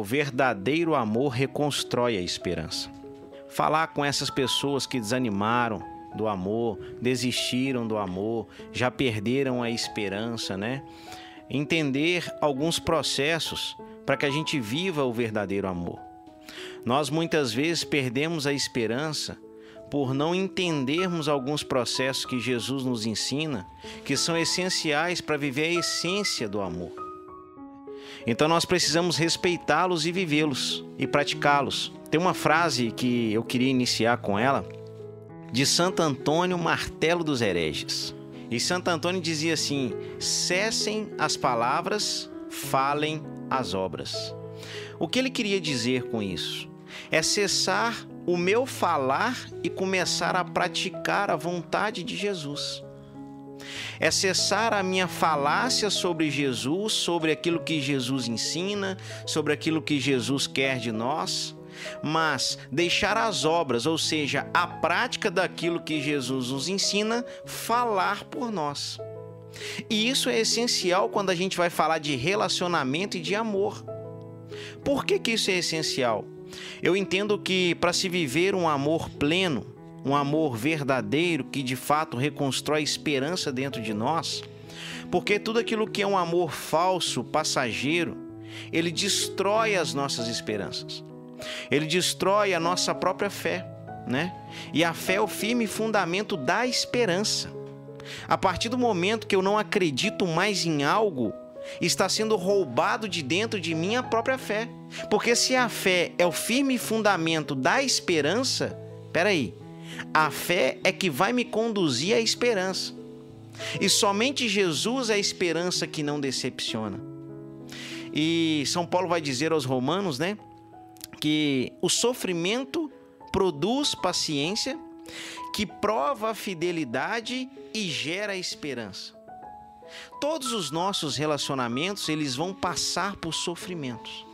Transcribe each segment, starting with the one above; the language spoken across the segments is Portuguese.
o verdadeiro amor reconstrói a esperança. Falar com essas pessoas que desanimaram do amor, desistiram do amor, já perderam a esperança, né? Entender alguns processos para que a gente viva o verdadeiro amor. Nós muitas vezes perdemos a esperança por não entendermos alguns processos que Jesus nos ensina, que são essenciais para viver a essência do amor. Então nós precisamos respeitá-los e vivê-los e praticá-los. Tem uma frase que eu queria iniciar com ela, de Santo Antônio, martelo dos hereges. E Santo Antônio dizia assim: cessem as palavras, falem as obras. O que ele queria dizer com isso? É cessar o meu falar e começar a praticar a vontade de Jesus. É cessar a minha falácia sobre Jesus, sobre aquilo que Jesus ensina, sobre aquilo que Jesus quer de nós, mas deixar as obras, ou seja, a prática daquilo que Jesus nos ensina, falar por nós. E isso é essencial quando a gente vai falar de relacionamento e de amor. Por que, que isso é essencial? Eu entendo que para se viver um amor pleno, um amor verdadeiro que de fato reconstrói esperança dentro de nós, porque tudo aquilo que é um amor falso, passageiro, ele destrói as nossas esperanças. Ele destrói a nossa própria fé, né? E a fé é o firme fundamento da esperança. A partir do momento que eu não acredito mais em algo, está sendo roubado de dentro de minha própria fé. Porque se a fé é o firme fundamento da esperança, peraí, a fé é que vai me conduzir à esperança. E somente Jesus é a esperança que não decepciona. E São Paulo vai dizer aos romanos, né, que o sofrimento produz paciência, que prova a fidelidade e gera esperança. Todos os nossos relacionamentos, eles vão passar por sofrimentos.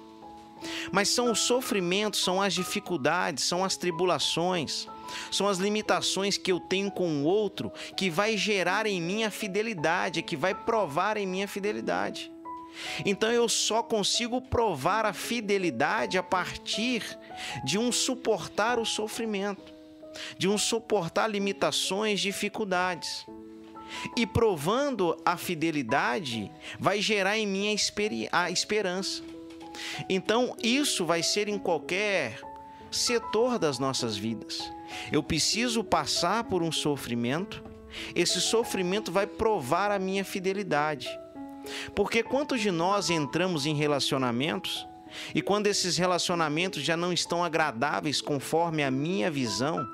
Mas são os sofrimentos, são as dificuldades, são as tribulações, são as limitações que eu tenho com o outro que vai gerar em mim a fidelidade, que vai provar em minha fidelidade. Então eu só consigo provar a fidelidade a partir de um suportar o sofrimento, de um suportar limitações, dificuldades. E provando a fidelidade, vai gerar em mim a esperança. Então, isso vai ser em qualquer setor das nossas vidas. Eu preciso passar por um sofrimento, esse sofrimento vai provar a minha fidelidade. Porque quantos de nós entramos em relacionamentos e quando esses relacionamentos já não estão agradáveis conforme a minha visão,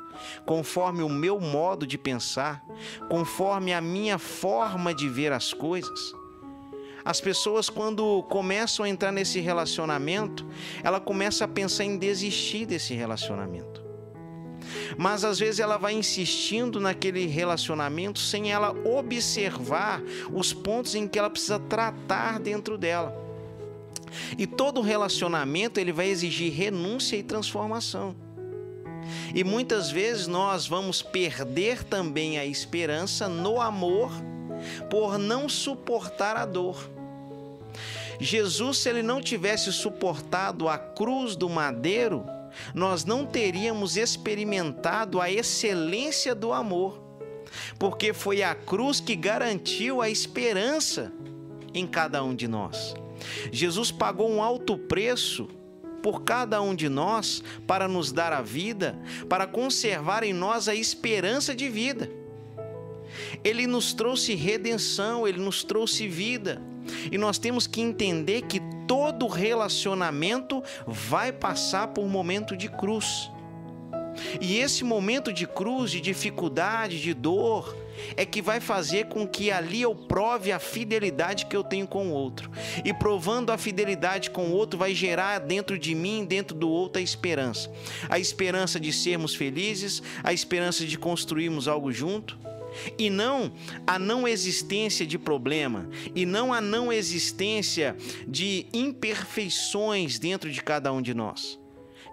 conforme o meu modo de pensar, conforme a minha forma de ver as coisas. As pessoas, quando começam a entrar nesse relacionamento, ela começa a pensar em desistir desse relacionamento. Mas às vezes ela vai insistindo naquele relacionamento sem ela observar os pontos em que ela precisa tratar dentro dela. E todo relacionamento ele vai exigir renúncia e transformação. E muitas vezes nós vamos perder também a esperança no amor por não suportar a dor. Jesus, se ele não tivesse suportado a cruz do madeiro, nós não teríamos experimentado a excelência do amor, porque foi a cruz que garantiu a esperança em cada um de nós. Jesus pagou um alto preço por cada um de nós para nos dar a vida, para conservar em nós a esperança de vida. Ele nos trouxe redenção, ele nos trouxe vida. E nós temos que entender que todo relacionamento vai passar por um momento de cruz. E esse momento de cruz, de dificuldade, de dor, é que vai fazer com que ali eu prove a fidelidade que eu tenho com o outro. E provando a fidelidade com o outro, vai gerar dentro de mim, dentro do outro, a esperança. A esperança de sermos felizes, a esperança de construirmos algo junto. E não a não existência de problema, e não a não existência de imperfeições dentro de cada um de nós.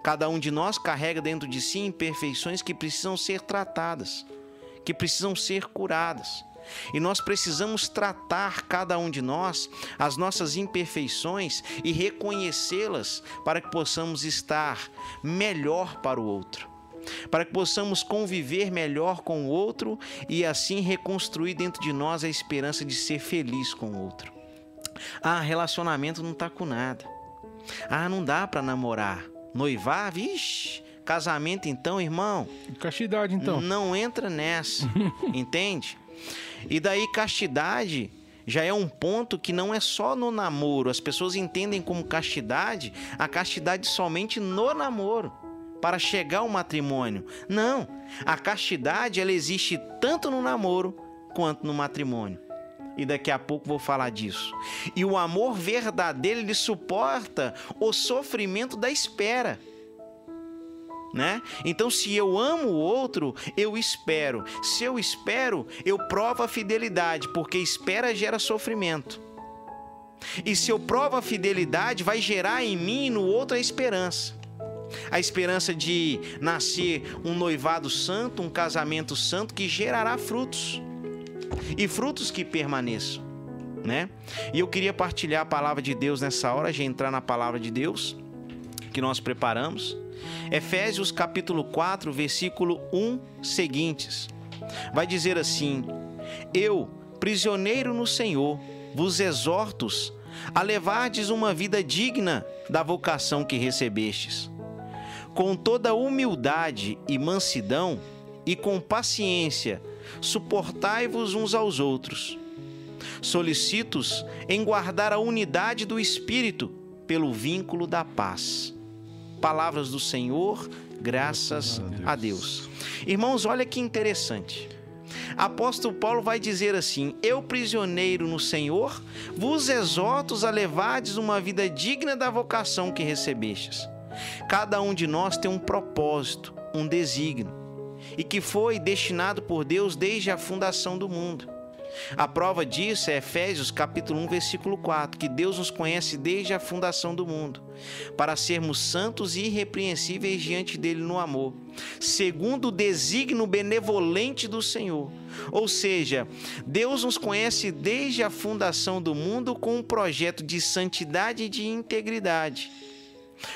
Cada um de nós carrega dentro de si imperfeições que precisam ser tratadas que precisam ser curadas. E nós precisamos tratar cada um de nós, as nossas imperfeições e reconhecê-las para que possamos estar melhor para o outro. Para que possamos conviver melhor com o outro e assim reconstruir dentro de nós a esperança de ser feliz com o outro. Ah, relacionamento não tá com nada. Ah, não dá para namorar. Noivar, vixe, casamento então, irmão. Castidade então. Não entra nessa, entende? E daí castidade já é um ponto que não é só no namoro. As pessoas entendem como castidade a castidade somente no namoro para chegar ao matrimônio. Não, a castidade ela existe tanto no namoro quanto no matrimônio. E daqui a pouco vou falar disso. E o amor verdadeiro ele suporta o sofrimento da espera né? Então, se eu amo o outro, eu espero. Se eu espero, eu provo a fidelidade, porque espera gera sofrimento. E se eu provo a fidelidade, vai gerar em mim e no outro a esperança. A esperança de nascer um noivado santo, um casamento santo que gerará frutos. E frutos que permaneçam, né? E eu queria partilhar a palavra de Deus nessa hora, já entrar na palavra de Deus que nós preparamos. Efésios capítulo 4, versículo 1 seguintes. Vai dizer assim: Eu, prisioneiro no Senhor, vos exorto a levardes uma vida digna da vocação que recebestes. Com toda humildade e mansidão e com paciência, suportai-vos uns aos outros. Solicitos em guardar a unidade do espírito pelo vínculo da paz palavras do Senhor, graças a Deus. Irmãos, olha que interessante. Apóstolo Paulo vai dizer assim: Eu, prisioneiro no Senhor, vos exorto a levardes uma vida digna da vocação que recebestes. Cada um de nós tem um propósito, um desígnio, e que foi destinado por Deus desde a fundação do mundo. A prova disso é Efésios capítulo 1, versículo 4, que Deus nos conhece desde a fundação do mundo, para sermos santos e irrepreensíveis diante dele no amor, segundo o desígnio benevolente do Senhor. Ou seja, Deus nos conhece desde a fundação do mundo com um projeto de santidade e de integridade,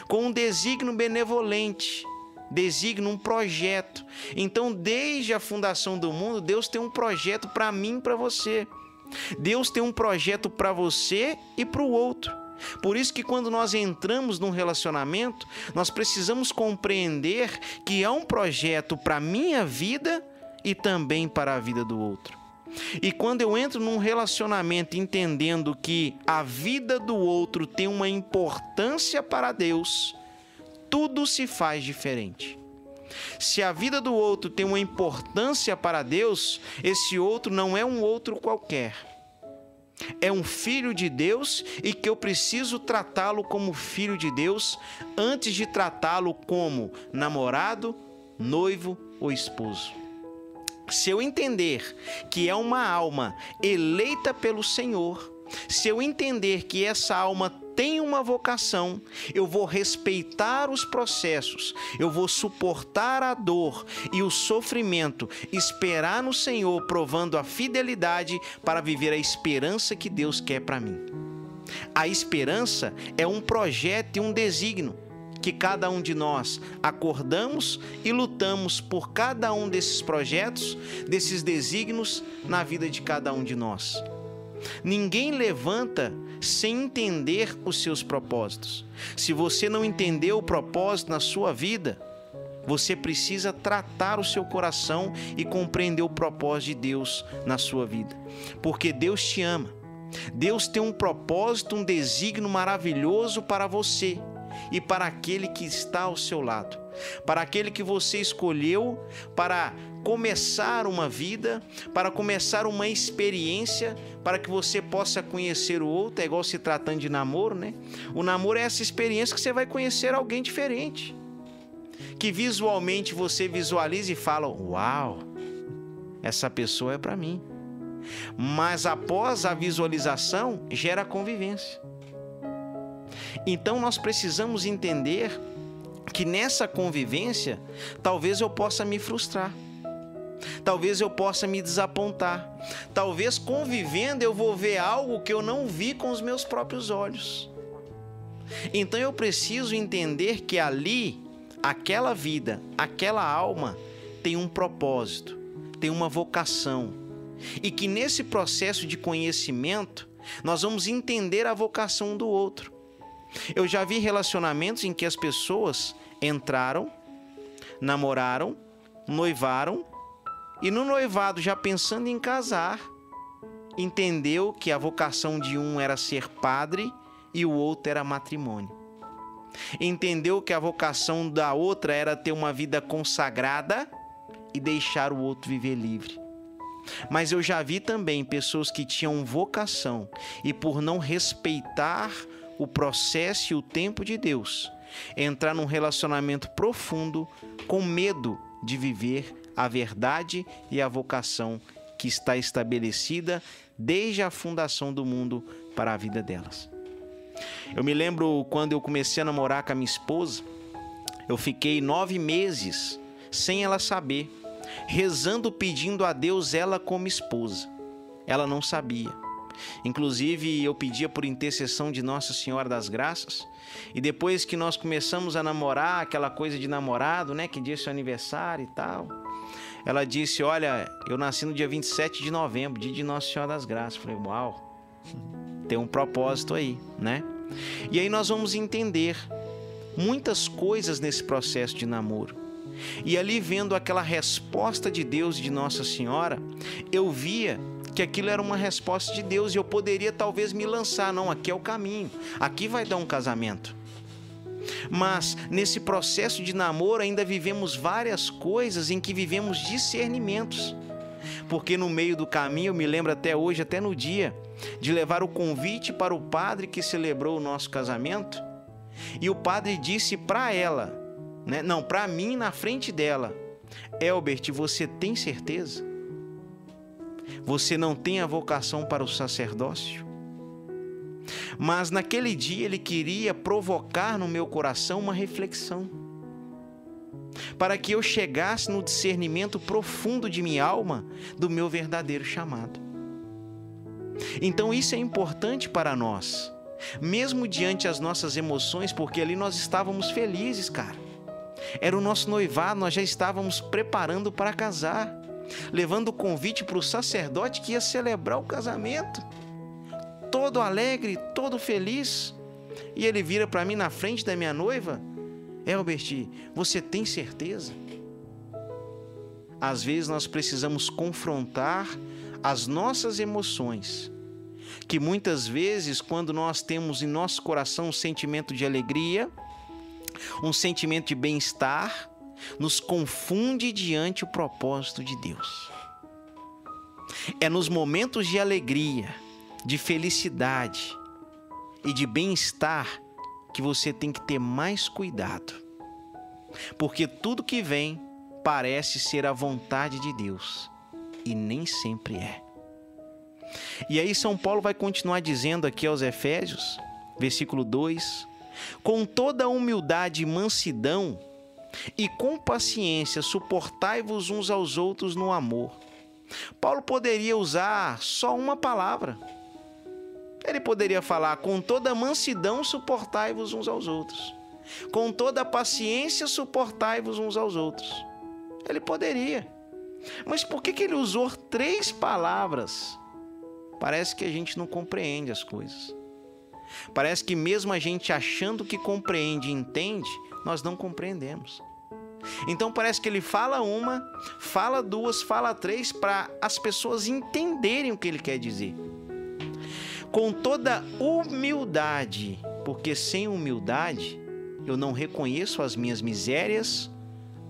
com um desígnio benevolente designa um projeto. Então, desde a fundação do mundo, Deus tem um projeto para mim e para você. Deus tem um projeto para você e para o outro. Por isso que quando nós entramos num relacionamento, nós precisamos compreender que há um projeto para a minha vida e também para a vida do outro. E quando eu entro num relacionamento entendendo que a vida do outro tem uma importância para Deus, tudo se faz diferente. Se a vida do outro tem uma importância para Deus, esse outro não é um outro qualquer. É um filho de Deus e que eu preciso tratá-lo como filho de Deus antes de tratá-lo como namorado, noivo ou esposo. Se eu entender que é uma alma eleita pelo Senhor, se eu entender que essa alma tem uma vocação, eu vou respeitar os processos, eu vou suportar a dor e o sofrimento, esperar no Senhor, provando a fidelidade para viver a esperança que Deus quer para mim. A esperança é um projeto e um desígnio que cada um de nós acordamos e lutamos por cada um desses projetos, desses desígnios na vida de cada um de nós. Ninguém levanta sem entender os seus propósitos. Se você não entendeu o propósito na sua vida, você precisa tratar o seu coração e compreender o propósito de Deus na sua vida. Porque Deus te ama. Deus tem um propósito, um desígnio maravilhoso para você e para aquele que está ao seu lado, para aquele que você escolheu para começar uma vida, para começar uma experiência, para que você possa conhecer o outro, é igual se tratando de namoro, né? O namoro é essa experiência que você vai conhecer alguém diferente. Que visualmente você visualiza e fala: "Uau! Essa pessoa é para mim". Mas após a visualização, gera convivência. Então nós precisamos entender que nessa convivência, talvez eu possa me frustrar. Talvez eu possa me desapontar. Talvez convivendo eu vou ver algo que eu não vi com os meus próprios olhos. Então eu preciso entender que ali, aquela vida, aquela alma tem um propósito, tem uma vocação. E que nesse processo de conhecimento, nós vamos entender a vocação do outro. Eu já vi relacionamentos em que as pessoas entraram, namoraram, noivaram e no noivado, já pensando em casar, entendeu que a vocação de um era ser padre e o outro era matrimônio. Entendeu que a vocação da outra era ter uma vida consagrada e deixar o outro viver livre. Mas eu já vi também pessoas que tinham vocação e por não respeitar o processo e o tempo de Deus, entrar num relacionamento profundo com medo de viver a verdade e a vocação que está estabelecida desde a fundação do mundo para a vida delas. Eu me lembro quando eu comecei a namorar com a minha esposa, eu fiquei nove meses sem ela saber, rezando pedindo a Deus ela como esposa. Ela não sabia. Inclusive, eu pedia por intercessão de Nossa Senhora das Graças. E depois que nós começamos a namorar, aquela coisa de namorado, né? Que dia é seu aniversário e tal. Ela disse: Olha, eu nasci no dia 27 de novembro, dia de Nossa Senhora das Graças. Falei: Uau, tem um propósito aí, né? E aí nós vamos entender muitas coisas nesse processo de namoro. E ali vendo aquela resposta de Deus de Nossa Senhora, eu via que aquilo era uma resposta de Deus e eu poderia talvez me lançar, não, aqui é o caminho, aqui vai dar um casamento. Mas nesse processo de namoro ainda vivemos várias coisas em que vivemos discernimentos. Porque no meio do caminho, eu me lembro até hoje, até no dia, de levar o convite para o padre que celebrou o nosso casamento, e o padre disse para ela, né, não, para mim na frente dela: Elbert, você tem certeza? Você não tem a vocação para o sacerdócio? Mas naquele dia ele queria provocar no meu coração uma reflexão, para que eu chegasse no discernimento profundo de minha alma do meu verdadeiro chamado. Então isso é importante para nós, mesmo diante as nossas emoções, porque ali nós estávamos felizes, cara. Era o nosso noivado, nós já estávamos preparando para casar, levando o convite para o sacerdote que ia celebrar o casamento todo alegre, todo feliz. E ele vira para mim na frente da minha noiva: Elbert, você tem certeza? Às vezes nós precisamos confrontar as nossas emoções, que muitas vezes, quando nós temos em nosso coração um sentimento de alegria, um sentimento de bem-estar, nos confunde diante o propósito de Deus. É nos momentos de alegria de felicidade e de bem-estar que você tem que ter mais cuidado. Porque tudo que vem parece ser a vontade de Deus e nem sempre é. E aí São Paulo vai continuar dizendo aqui aos Efésios, versículo 2: Com toda humildade e mansidão e com paciência suportai-vos uns aos outros no amor. Paulo poderia usar só uma palavra, ele poderia falar: com toda mansidão suportai-vos uns aos outros, com toda paciência suportai-vos uns aos outros. Ele poderia. Mas por que, que ele usou três palavras? Parece que a gente não compreende as coisas. Parece que, mesmo a gente achando que compreende e entende, nós não compreendemos. Então parece que ele fala uma, fala duas, fala três para as pessoas entenderem o que ele quer dizer com toda humildade, porque sem humildade eu não reconheço as minhas misérias,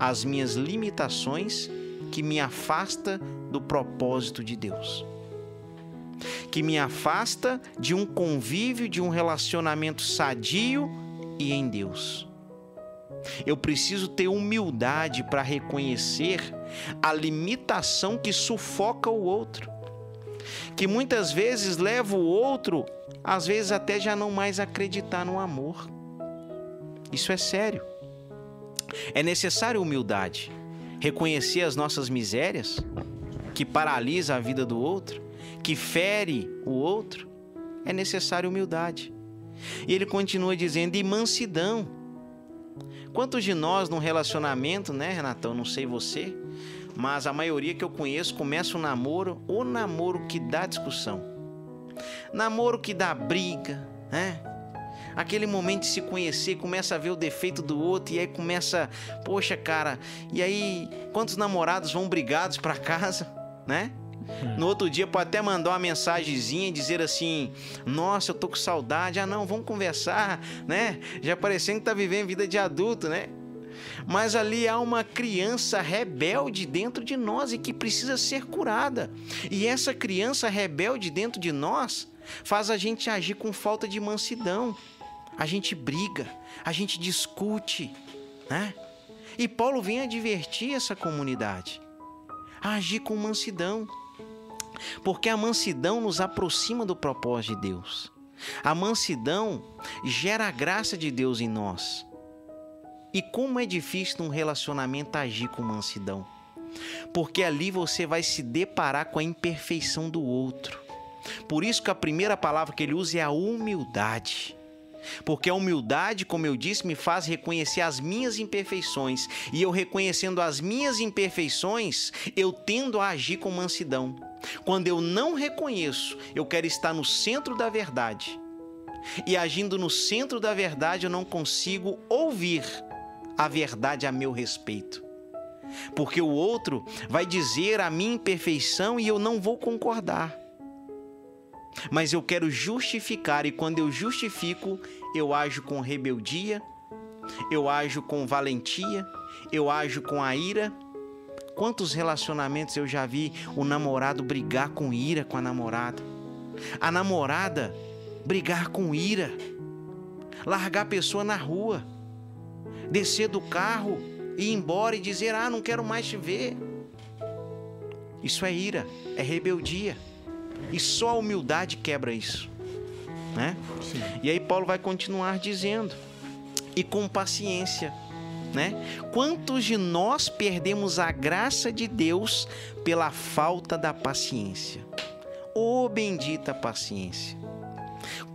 as minhas limitações que me afasta do propósito de Deus. Que me afasta de um convívio, de um relacionamento sadio e em Deus. Eu preciso ter humildade para reconhecer a limitação que sufoca o outro que muitas vezes leva o outro, às vezes até já não mais acreditar no amor. Isso é sério. É necessário humildade. reconhecer as nossas misérias, que paralisa a vida do outro, que fere o outro, é necessária humildade. E ele continua dizendo, e mansidão. Quantos de nós num relacionamento, né, Renatão? Não sei você, mas a maioria que eu conheço começa um namoro, ou namoro que dá discussão, namoro que dá briga, né? Aquele momento de se conhecer, começa a ver o defeito do outro e aí começa, poxa, cara, e aí quantos namorados vão brigados para casa, né? É. No outro dia pode até mandar uma mensagenzinha e dizer assim: Nossa, eu tô com saudade. Ah, não, vamos conversar, né? Já parecendo que tá vivendo vida de adulto, né? Mas ali há uma criança rebelde dentro de nós e que precisa ser curada. E essa criança rebelde dentro de nós faz a gente agir com falta de mansidão. A gente briga, a gente discute, né? E Paulo vem advertir essa comunidade a agir com mansidão. Porque a mansidão nos aproxima do propósito de Deus. A mansidão gera a graça de Deus em nós. E como é difícil num relacionamento agir com mansidão. Porque ali você vai se deparar com a imperfeição do outro. Por isso que a primeira palavra que ele usa é a humildade. Porque a humildade, como eu disse, me faz reconhecer as minhas imperfeições. E eu reconhecendo as minhas imperfeições, eu tendo a agir com mansidão. Quando eu não reconheço, eu quero estar no centro da verdade. E agindo no centro da verdade, eu não consigo ouvir a verdade a meu respeito. Porque o outro vai dizer a minha imperfeição e eu não vou concordar. Mas eu quero justificar, e quando eu justifico, eu ajo com rebeldia, eu ajo com valentia, eu ajo com a ira. Quantos relacionamentos eu já vi o namorado brigar com ira com a namorada? A namorada brigar com ira, largar a pessoa na rua, descer do carro e ir embora e dizer: Ah, não quero mais te ver. Isso é ira, é rebeldia. E só a humildade quebra isso. Né? Sim. E aí Paulo vai continuar dizendo: e com paciência. Né? Quantos de nós perdemos a graça de Deus pela falta da paciência? Ô oh, bendita paciência!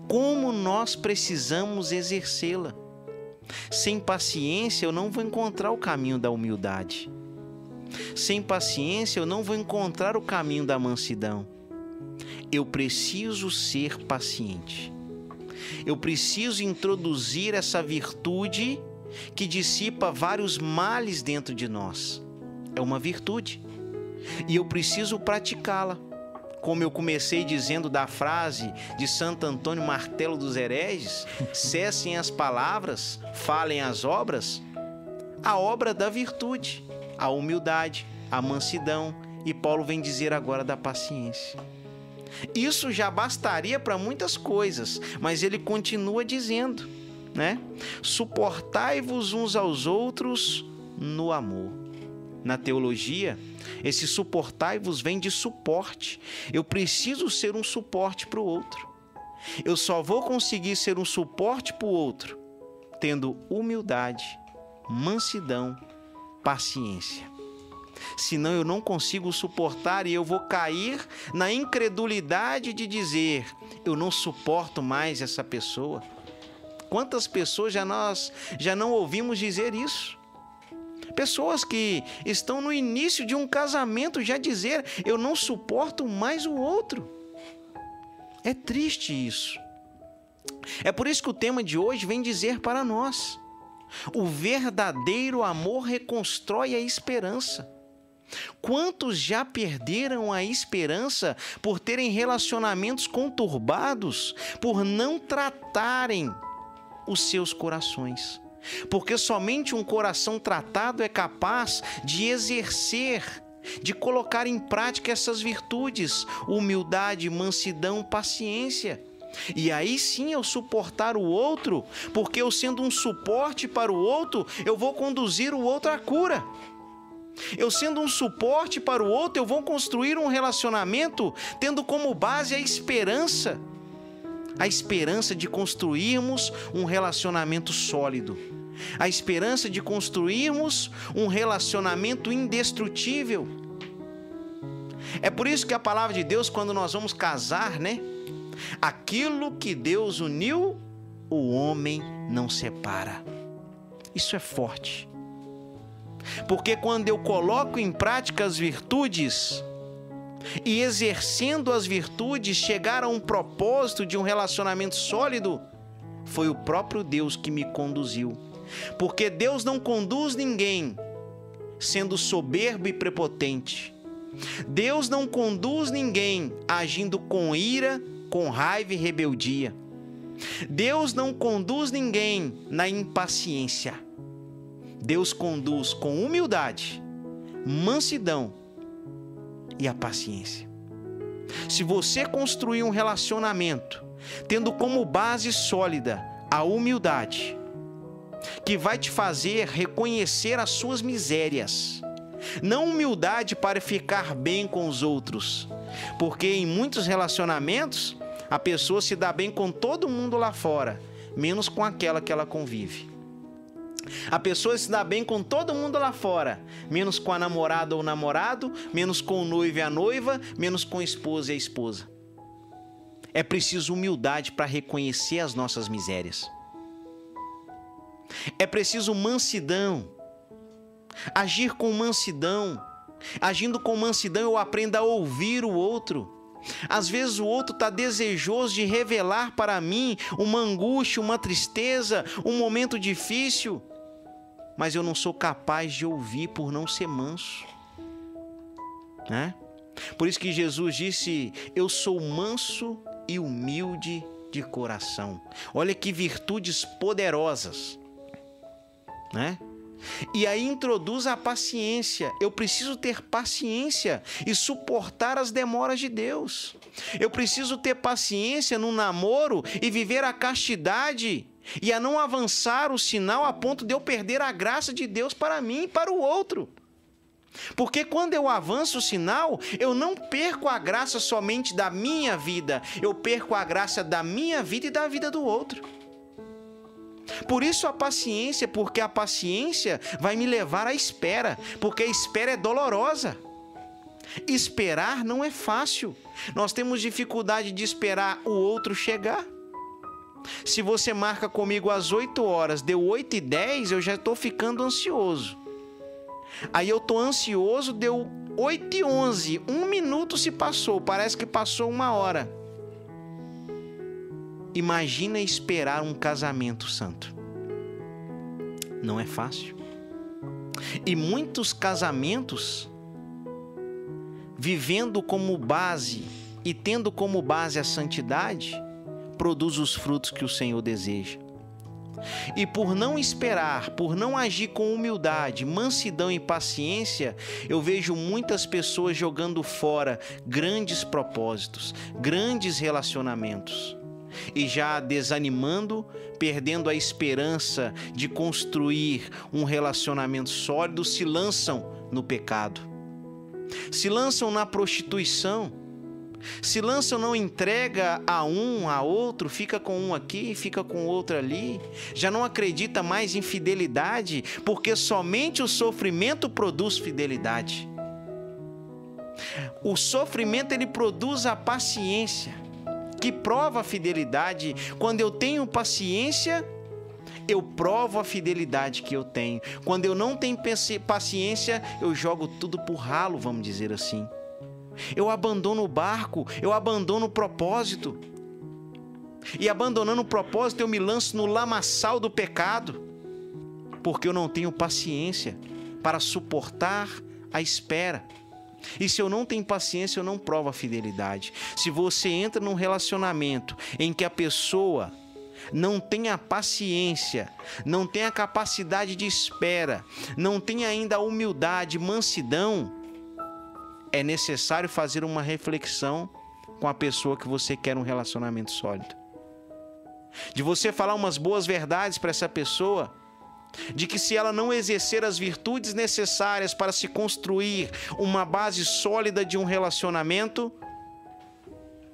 Como nós precisamos exercê-la. Sem paciência eu não vou encontrar o caminho da humildade. Sem paciência eu não vou encontrar o caminho da mansidão eu preciso ser paciente. Eu preciso introduzir essa virtude que dissipa vários males dentro de nós. É uma virtude. E eu preciso praticá-la. Como eu comecei dizendo da frase de Santo Antônio Martelo dos Hereges: cessem as palavras, falem as obras. A obra da virtude, a humildade, a mansidão. E Paulo vem dizer agora da paciência. Isso já bastaria para muitas coisas, mas ele continua dizendo, né? Suportai-vos uns aos outros no amor. Na teologia, esse suportai-vos vem de suporte. Eu preciso ser um suporte para o outro. Eu só vou conseguir ser um suporte para o outro tendo humildade, mansidão, paciência senão eu não consigo suportar e eu vou cair na incredulidade de dizer: eu não suporto mais essa pessoa. Quantas pessoas já nós já não ouvimos dizer isso? Pessoas que estão no início de um casamento já dizer: eu não suporto mais o outro. É triste isso. É por isso que o tema de hoje vem dizer para nós: o verdadeiro amor reconstrói a esperança. Quantos já perderam a esperança por terem relacionamentos conturbados, por não tratarem os seus corações? Porque somente um coração tratado é capaz de exercer, de colocar em prática essas virtudes: humildade, mansidão, paciência. E aí sim eu suportar o outro, porque eu sendo um suporte para o outro, eu vou conduzir o outro à cura. Eu sendo um suporte para o outro, eu vou construir um relacionamento tendo como base a esperança. A esperança de construirmos um relacionamento sólido. a esperança de construirmos um relacionamento indestrutível. É por isso que a palavra de Deus, quando nós vamos casar, né? Aquilo que Deus uniu, o homem não separa. Isso é forte. Porque quando eu coloco em prática as virtudes, e exercendo as virtudes chegar a um propósito de um relacionamento sólido, foi o próprio Deus que me conduziu. Porque Deus não conduz ninguém sendo soberbo e prepotente. Deus não conduz ninguém agindo com ira, com raiva e rebeldia. Deus não conduz ninguém na impaciência. Deus conduz com humildade, mansidão e a paciência. Se você construir um relacionamento tendo como base sólida a humildade, que vai te fazer reconhecer as suas misérias, não humildade para ficar bem com os outros, porque em muitos relacionamentos a pessoa se dá bem com todo mundo lá fora, menos com aquela que ela convive. A pessoa se dá bem com todo mundo lá fora, menos com a namorada ou namorado, menos com o noivo e a noiva, menos com a esposa e a esposa. É preciso humildade para reconhecer as nossas misérias. É preciso mansidão. Agir com mansidão. Agindo com mansidão, eu aprendo a ouvir o outro. Às vezes o outro está desejoso de revelar para mim uma angústia, uma tristeza, um momento difícil mas eu não sou capaz de ouvir por não ser manso. Né? Por isso que Jesus disse: Eu sou manso e humilde de coração. Olha que virtudes poderosas, né? E aí introduz a paciência. Eu preciso ter paciência e suportar as demoras de Deus. Eu preciso ter paciência no namoro e viver a castidade e a não avançar o sinal a ponto de eu perder a graça de Deus para mim e para o outro. Porque quando eu avanço o sinal, eu não perco a graça somente da minha vida, eu perco a graça da minha vida e da vida do outro. Por isso a paciência, porque a paciência vai me levar à espera, porque a espera é dolorosa. Esperar não é fácil. Nós temos dificuldade de esperar o outro chegar. Se você marca comigo às 8 horas, deu 8 e 10, eu já estou ficando ansioso. Aí eu estou ansioso, deu 8 e 11, um minuto se passou, parece que passou uma hora. Imagina esperar um casamento santo. Não é fácil. E muitos casamentos vivendo como base e tendo como base a santidade, produz os frutos que o Senhor deseja. E por não esperar, por não agir com humildade, mansidão e paciência, eu vejo muitas pessoas jogando fora grandes propósitos, grandes relacionamentos. E já desanimando, perdendo a esperança de construir um relacionamento sólido, se lançam no pecado, se lançam na prostituição se lança ou não entrega a um, a outro, fica com um aqui, fica com outro ali, já não acredita mais em fidelidade, porque somente o sofrimento produz fidelidade. O sofrimento ele produz a paciência, que prova a fidelidade. Quando eu tenho paciência, eu provo a fidelidade que eu tenho. Quando eu não tenho paciência, eu jogo tudo por ralo, vamos dizer assim eu abandono o barco, eu abandono o propósito. E abandonando o propósito, eu me lanço no lamaçal do pecado, porque eu não tenho paciência para suportar a espera. E se eu não tenho paciência, eu não provo a fidelidade. Se você entra num relacionamento em que a pessoa não tem a paciência, não tem a capacidade de espera, não tem ainda a humildade, mansidão, é necessário fazer uma reflexão com a pessoa que você quer um relacionamento sólido. De você falar umas boas verdades para essa pessoa, de que se ela não exercer as virtudes necessárias para se construir uma base sólida de um relacionamento,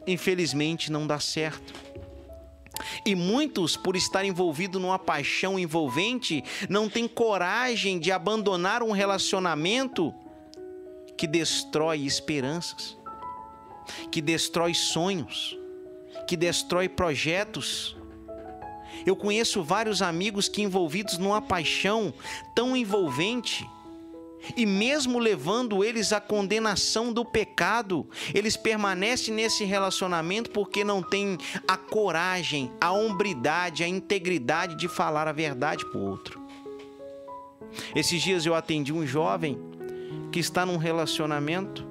infelizmente não dá certo. E muitos, por estar envolvidos numa paixão envolvente, não têm coragem de abandonar um relacionamento que destrói esperanças, que destrói sonhos, que destrói projetos. Eu conheço vários amigos que envolvidos numa paixão tão envolvente, e mesmo levando eles à condenação do pecado, eles permanecem nesse relacionamento porque não têm a coragem, a hombridade, a integridade de falar a verdade para o outro. Esses dias eu atendi um jovem que está num relacionamento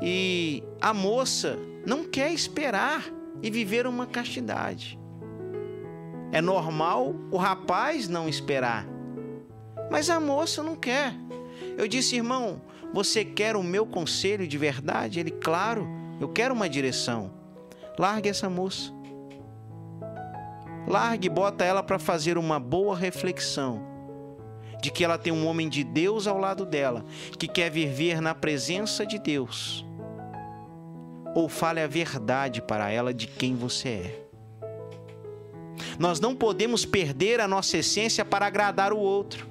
e a moça não quer esperar e viver uma castidade. É normal o rapaz não esperar mas a moça não quer. Eu disse, irmão, você quer o meu conselho de verdade? Ele, claro, eu quero uma direção. Largue essa moça. Largue e bota ela para fazer uma boa reflexão de que ela tem um homem de Deus ao lado dela, que quer viver na presença de Deus. Ou fale a verdade para ela de quem você é. Nós não podemos perder a nossa essência para agradar o outro.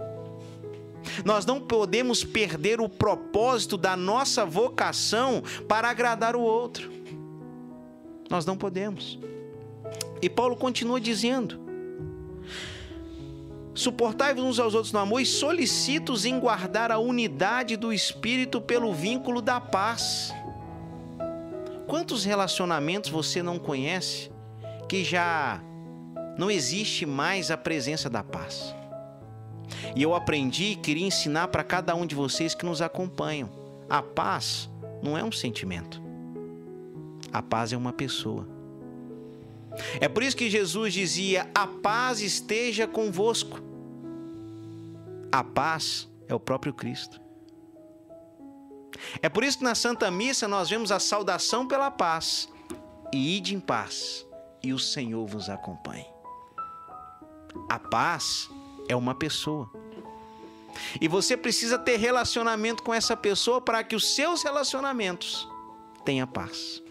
Nós não podemos perder o propósito da nossa vocação para agradar o outro. Nós não podemos. E Paulo continua dizendo: Suportai-vos uns aos outros no amor e solicitos em guardar a unidade do espírito pelo vínculo da paz. Quantos relacionamentos você não conhece que já não existe mais a presença da paz? E eu aprendi e queria ensinar para cada um de vocês que nos acompanham. A paz não é um sentimento. A paz é uma pessoa. É por isso que Jesus dizia: A paz esteja convosco. A paz é o próprio Cristo. É por isso que na Santa Missa nós vemos a saudação pela paz. E ide em paz, e o Senhor vos acompanhe. A paz é uma pessoa. E você precisa ter relacionamento com essa pessoa para que os seus relacionamentos tenham paz.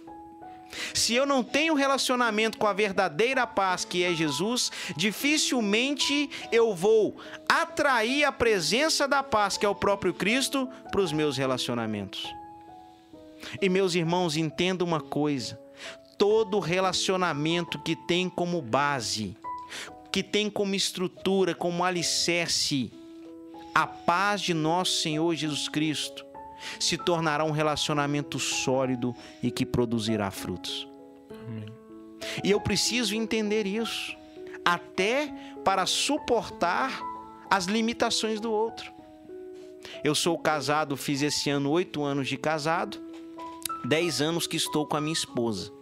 Se eu não tenho relacionamento com a verdadeira paz que é Jesus, dificilmente eu vou atrair a presença da paz que é o próprio Cristo para os meus relacionamentos. E meus irmãos, entenda uma coisa: todo relacionamento que tem como base que tem como estrutura, como alicerce, a paz de nosso Senhor Jesus Cristo, se tornará um relacionamento sólido e que produzirá frutos. Amém. E eu preciso entender isso, até para suportar as limitações do outro. Eu sou casado, fiz esse ano oito anos de casado, dez anos que estou com a minha esposa.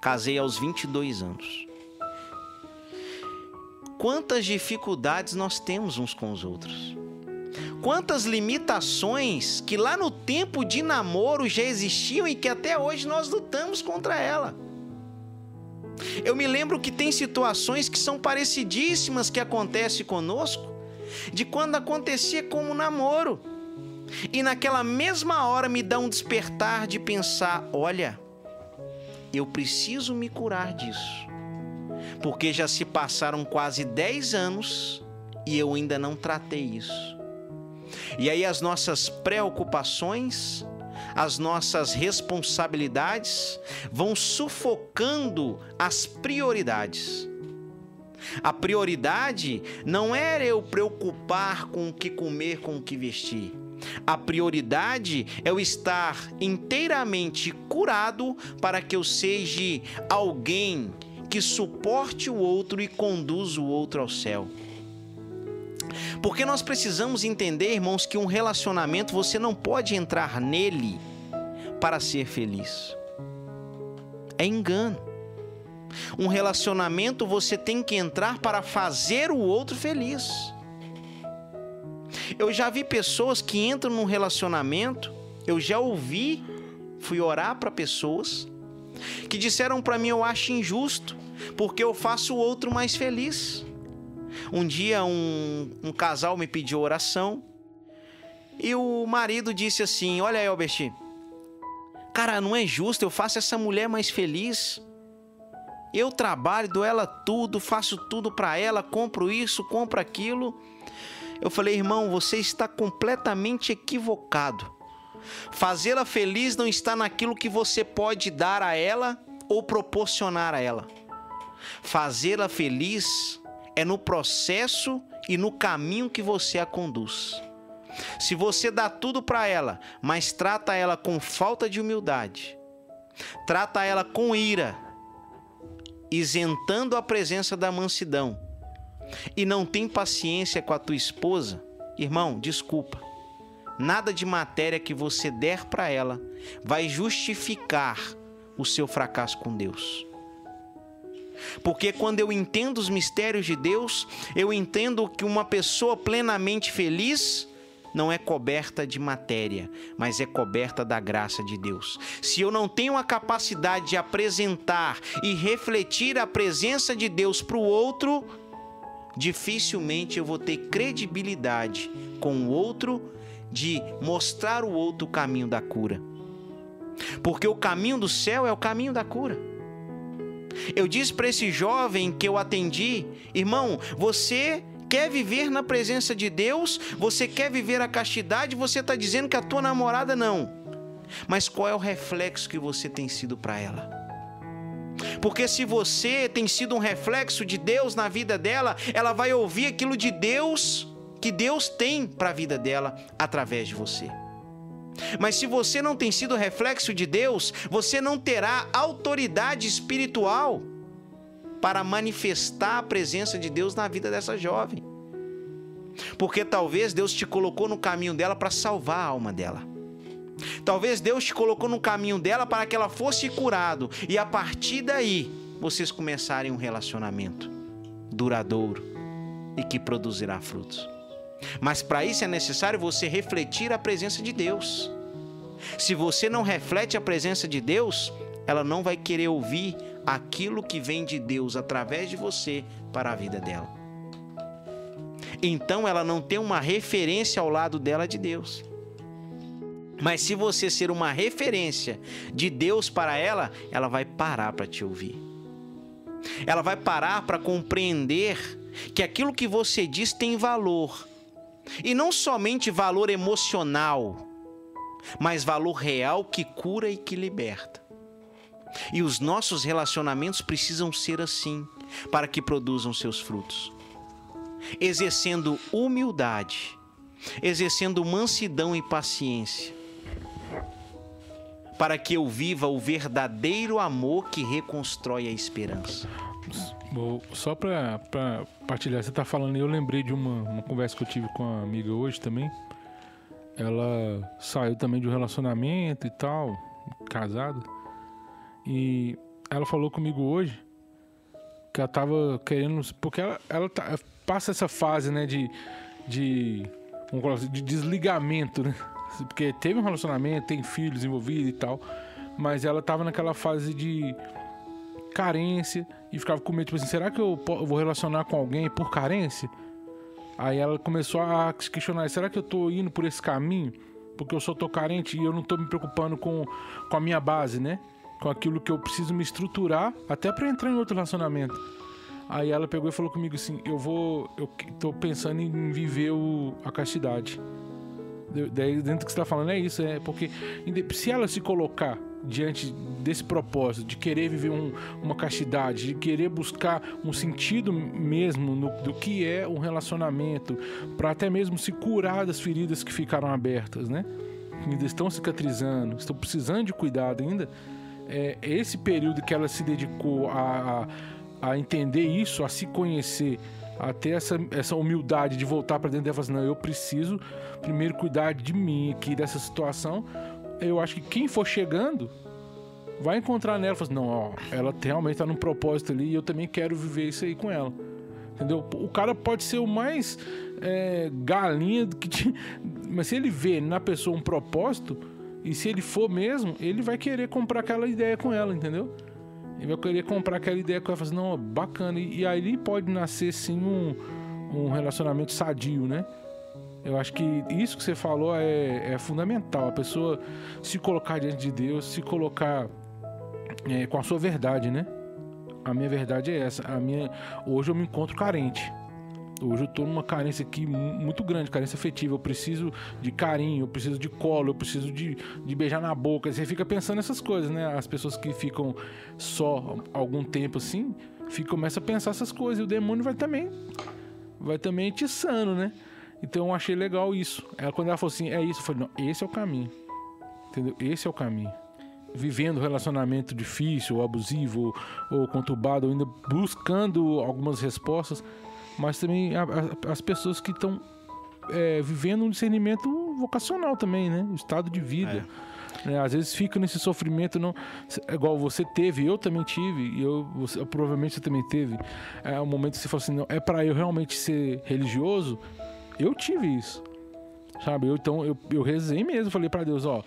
Casei aos 22 anos quantas dificuldades nós temos uns com os outros. Quantas limitações que lá no tempo de namoro já existiam e que até hoje nós lutamos contra ela. Eu me lembro que tem situações que são parecidíssimas que acontecem conosco, de quando acontecia como namoro. E naquela mesma hora me dá um despertar de pensar: olha, eu preciso me curar disso porque já se passaram quase 10 anos e eu ainda não tratei isso. E aí as nossas preocupações, as nossas responsabilidades vão sufocando as prioridades. A prioridade não era eu preocupar com o que comer, com o que vestir. A prioridade é o estar inteiramente curado para que eu seja alguém que suporte o outro e conduz o outro ao céu. Porque nós precisamos entender, irmãos, que um relacionamento você não pode entrar nele para ser feliz. É engano. Um relacionamento você tem que entrar para fazer o outro feliz. Eu já vi pessoas que entram num relacionamento, eu já ouvi, fui orar para pessoas que disseram para mim: Eu acho injusto porque eu faço o outro mais feliz. Um dia um, um casal me pediu oração e o marido disse assim: Olha, Elbert, cara, não é justo, eu faço essa mulher mais feliz. Eu trabalho, dou ela tudo, faço tudo para ela, compro isso, compro aquilo. Eu falei, irmão, você está completamente equivocado. Fazê-la feliz não está naquilo que você pode dar a ela ou proporcionar a ela. Fazê-la feliz é no processo e no caminho que você a conduz. Se você dá tudo para ela, mas trata ela com falta de humildade, trata ela com ira, isentando a presença da mansidão, e não tem paciência com a tua esposa, irmão, desculpa. Nada de matéria que você der para ela vai justificar o seu fracasso com Deus. Porque quando eu entendo os mistérios de Deus, eu entendo que uma pessoa plenamente feliz não é coberta de matéria, mas é coberta da graça de Deus. Se eu não tenho a capacidade de apresentar e refletir a presença de Deus para o outro, dificilmente eu vou ter credibilidade com o outro de mostrar o outro o caminho da cura. Porque o caminho do céu é o caminho da cura. Eu disse para esse jovem que eu atendi, irmão, você quer viver na presença de Deus, você quer viver a castidade, você está dizendo que a tua namorada não. Mas qual é o reflexo que você tem sido para ela? Porque se você tem sido um reflexo de Deus na vida dela, ela vai ouvir aquilo de Deus que Deus tem para a vida dela através de você. Mas se você não tem sido reflexo de Deus, você não terá autoridade espiritual para manifestar a presença de Deus na vida dessa jovem. Porque talvez Deus te colocou no caminho dela para salvar a alma dela. Talvez Deus te colocou no caminho dela para que ela fosse curado e a partir daí vocês começarem um relacionamento duradouro e que produzirá frutos. Mas para isso é necessário você refletir a presença de Deus. Se você não reflete a presença de Deus, ela não vai querer ouvir aquilo que vem de Deus através de você para a vida dela. Então ela não tem uma referência ao lado dela de Deus. Mas se você ser uma referência de Deus para ela, ela vai parar para te ouvir. Ela vai parar para compreender que aquilo que você diz tem valor. E não somente valor emocional, mas valor real que cura e que liberta. E os nossos relacionamentos precisam ser assim, para que produzam seus frutos. Exercendo humildade, exercendo mansidão e paciência, para que eu viva o verdadeiro amor que reconstrói a esperança. Só para partilhar, você está falando, eu lembrei de uma, uma conversa que eu tive com uma amiga hoje também. Ela saiu também de um relacionamento e tal, casada. E ela falou comigo hoje que ela tava querendo. Porque ela, ela tá, passa essa fase, né, de. de de desligamento, né? Porque teve um relacionamento, tem filhos envolvidos e tal. Mas ela tava naquela fase de carência e ficava com medo, tipo assim, será que eu vou relacionar com alguém por carência? Aí ela começou a se questionar, será que eu tô indo por esse caminho? Porque eu só tô carente e eu não tô me preocupando com, com a minha base, né? com aquilo que eu preciso me estruturar até para entrar em outro relacionamento. Aí ela pegou e falou comigo assim: Eu vou. Eu tô pensando em viver o, a castidade. Daí, dentro do que você tá falando, é isso, é porque se ela se colocar diante desse propósito de querer viver um, uma castidade, de querer buscar um sentido mesmo no, do que é um relacionamento, para até mesmo se curar das feridas que ficaram abertas, né? Ainda estão cicatrizando, estão precisando de cuidado ainda é, esse período que ela se dedicou a, a, a entender isso, a se conhecer, a ter essa, essa humildade de voltar para dentro dela e falar assim, não, eu preciso primeiro cuidar de mim aqui, dessa situação. Eu acho que quem for chegando vai encontrar nela e falar assim, não, ó, ela realmente está num propósito ali e eu também quero viver isso aí com ela. Entendeu? O cara pode ser o mais é, galinha do que. Mas se ele vê na pessoa um propósito, e se ele for mesmo, ele vai querer comprar aquela ideia com ela, entendeu? Ele vai querer comprar aquela ideia com ela, fazer, assim, não, bacana. E, e aí pode nascer sim um, um relacionamento sadio, né? Eu acho que isso que você falou é, é fundamental. A pessoa se colocar diante de Deus, se colocar é, com a sua verdade, né? A minha verdade é essa. A minha, hoje eu me encontro carente. Hoje eu tô numa carência aqui muito grande, carência afetiva. Eu preciso de carinho, eu preciso de colo, eu preciso de, de beijar na boca. Você fica pensando nessas coisas, né? As pessoas que ficam só algum tempo assim, fica, começa a pensar essas coisas. E o demônio vai também, vai também atiçando, né? Então eu achei legal isso. Ela, quando ela falou assim, é isso, eu falei, não, esse é o caminho. Entendeu? Esse é o caminho. Vivendo relacionamento difícil, ou abusivo, ou conturbado, ou ainda buscando algumas respostas, mas também a, a, as pessoas que estão é, vivendo um discernimento vocacional também, né? Estado de vida. É. Né? Às vezes fica nesse sofrimento, não, igual você teve, eu também tive, e eu, você, provavelmente você também teve. É um momento que você fala assim, não, é para eu realmente ser religioso? Eu tive isso. Sabe? Eu, então eu, eu rezei mesmo, falei para Deus, ó,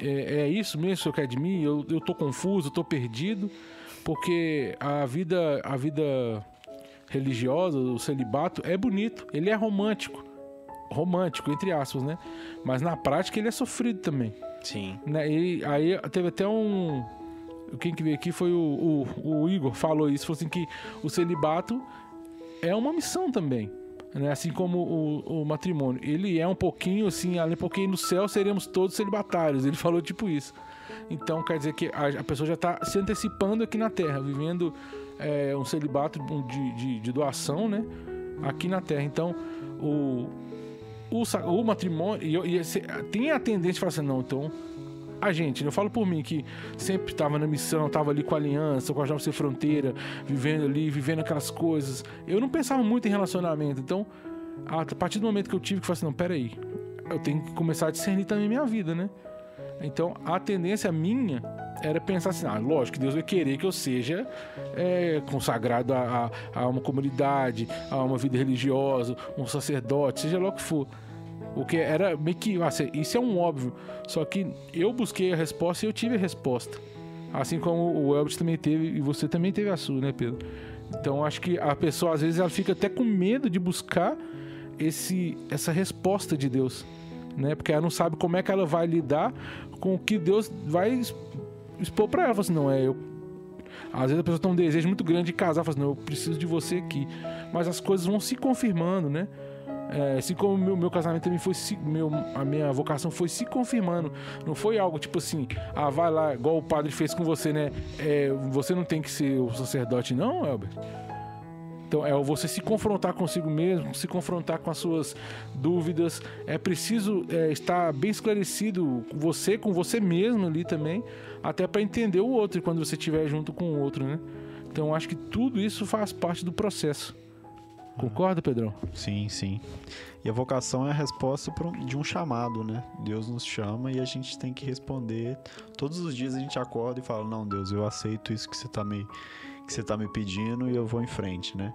é, é, isso mesmo que o senhor quer de mim? Eu, eu tô confuso, eu tô perdido, porque a vida, a vida religiosa, o celibato, é bonito, ele é romântico. Romântico, entre aspas, né? Mas na prática ele é sofrido também. Sim. Né? E aí teve até um. Quem que veio aqui foi o, o, o Igor, falou isso, falou assim que o celibato é uma missão também. Né? Assim como o, o, matrimônio. Ele é um pouquinho assim, além porque no céu seremos todos celibatários. Ele falou tipo isso. Então quer dizer que a, a pessoa já está se antecipando aqui na Terra, vivendo é, um celibato de, de, de, doação, né? Aqui na Terra. Então o, o, o matrimônio. E, e, tem a tendência de falar assim, não, então a gente, eu falo por mim que sempre estava na missão, estava ali com a aliança, com a Jovem Sem Fronteira, vivendo ali, vivendo aquelas coisas. Eu não pensava muito em relacionamento. Então, a partir do momento que eu tive que falar assim, não, peraí, eu tenho que começar a discernir também minha vida, né? Então, a tendência minha era pensar assim, ah, lógico que Deus vai querer que eu seja é, consagrado a, a, a, uma comunidade, a uma vida religiosa, um sacerdote, seja lá o que for. O que era meio que. Assim, isso é um óbvio. Só que eu busquei a resposta e eu tive a resposta. Assim como o Elbert também teve e você também teve a sua, né, Pedro? Então acho que a pessoa às vezes ela fica até com medo de buscar esse, essa resposta de Deus, né? Porque ela não sabe como é que ela vai lidar com o que Deus vai expor para ela. Assim, não é eu. Às vezes a pessoa tem um desejo muito grande de casar, fala assim, não, eu preciso de você aqui. Mas as coisas vão se confirmando, né? É, assim como meu, meu casamento também foi se, meu, a minha vocação foi se confirmando. Não foi algo tipo assim, ah, vai lá, igual o padre fez com você, né? É, você não tem que ser o sacerdote, não, Elber. Então é você se confrontar consigo mesmo, se confrontar com as suas dúvidas. É preciso é, estar bem esclarecido você com você mesmo ali também, até para entender o outro quando você estiver junto com o outro, né? Então acho que tudo isso faz parte do processo. Concorda, Pedrão? Sim, sim. E a vocação é a resposta de um chamado, né? Deus nos chama e a gente tem que responder. Todos os dias a gente acorda e fala: Não, Deus, eu aceito isso que você está me, que você tá me pedindo e eu vou em frente, né?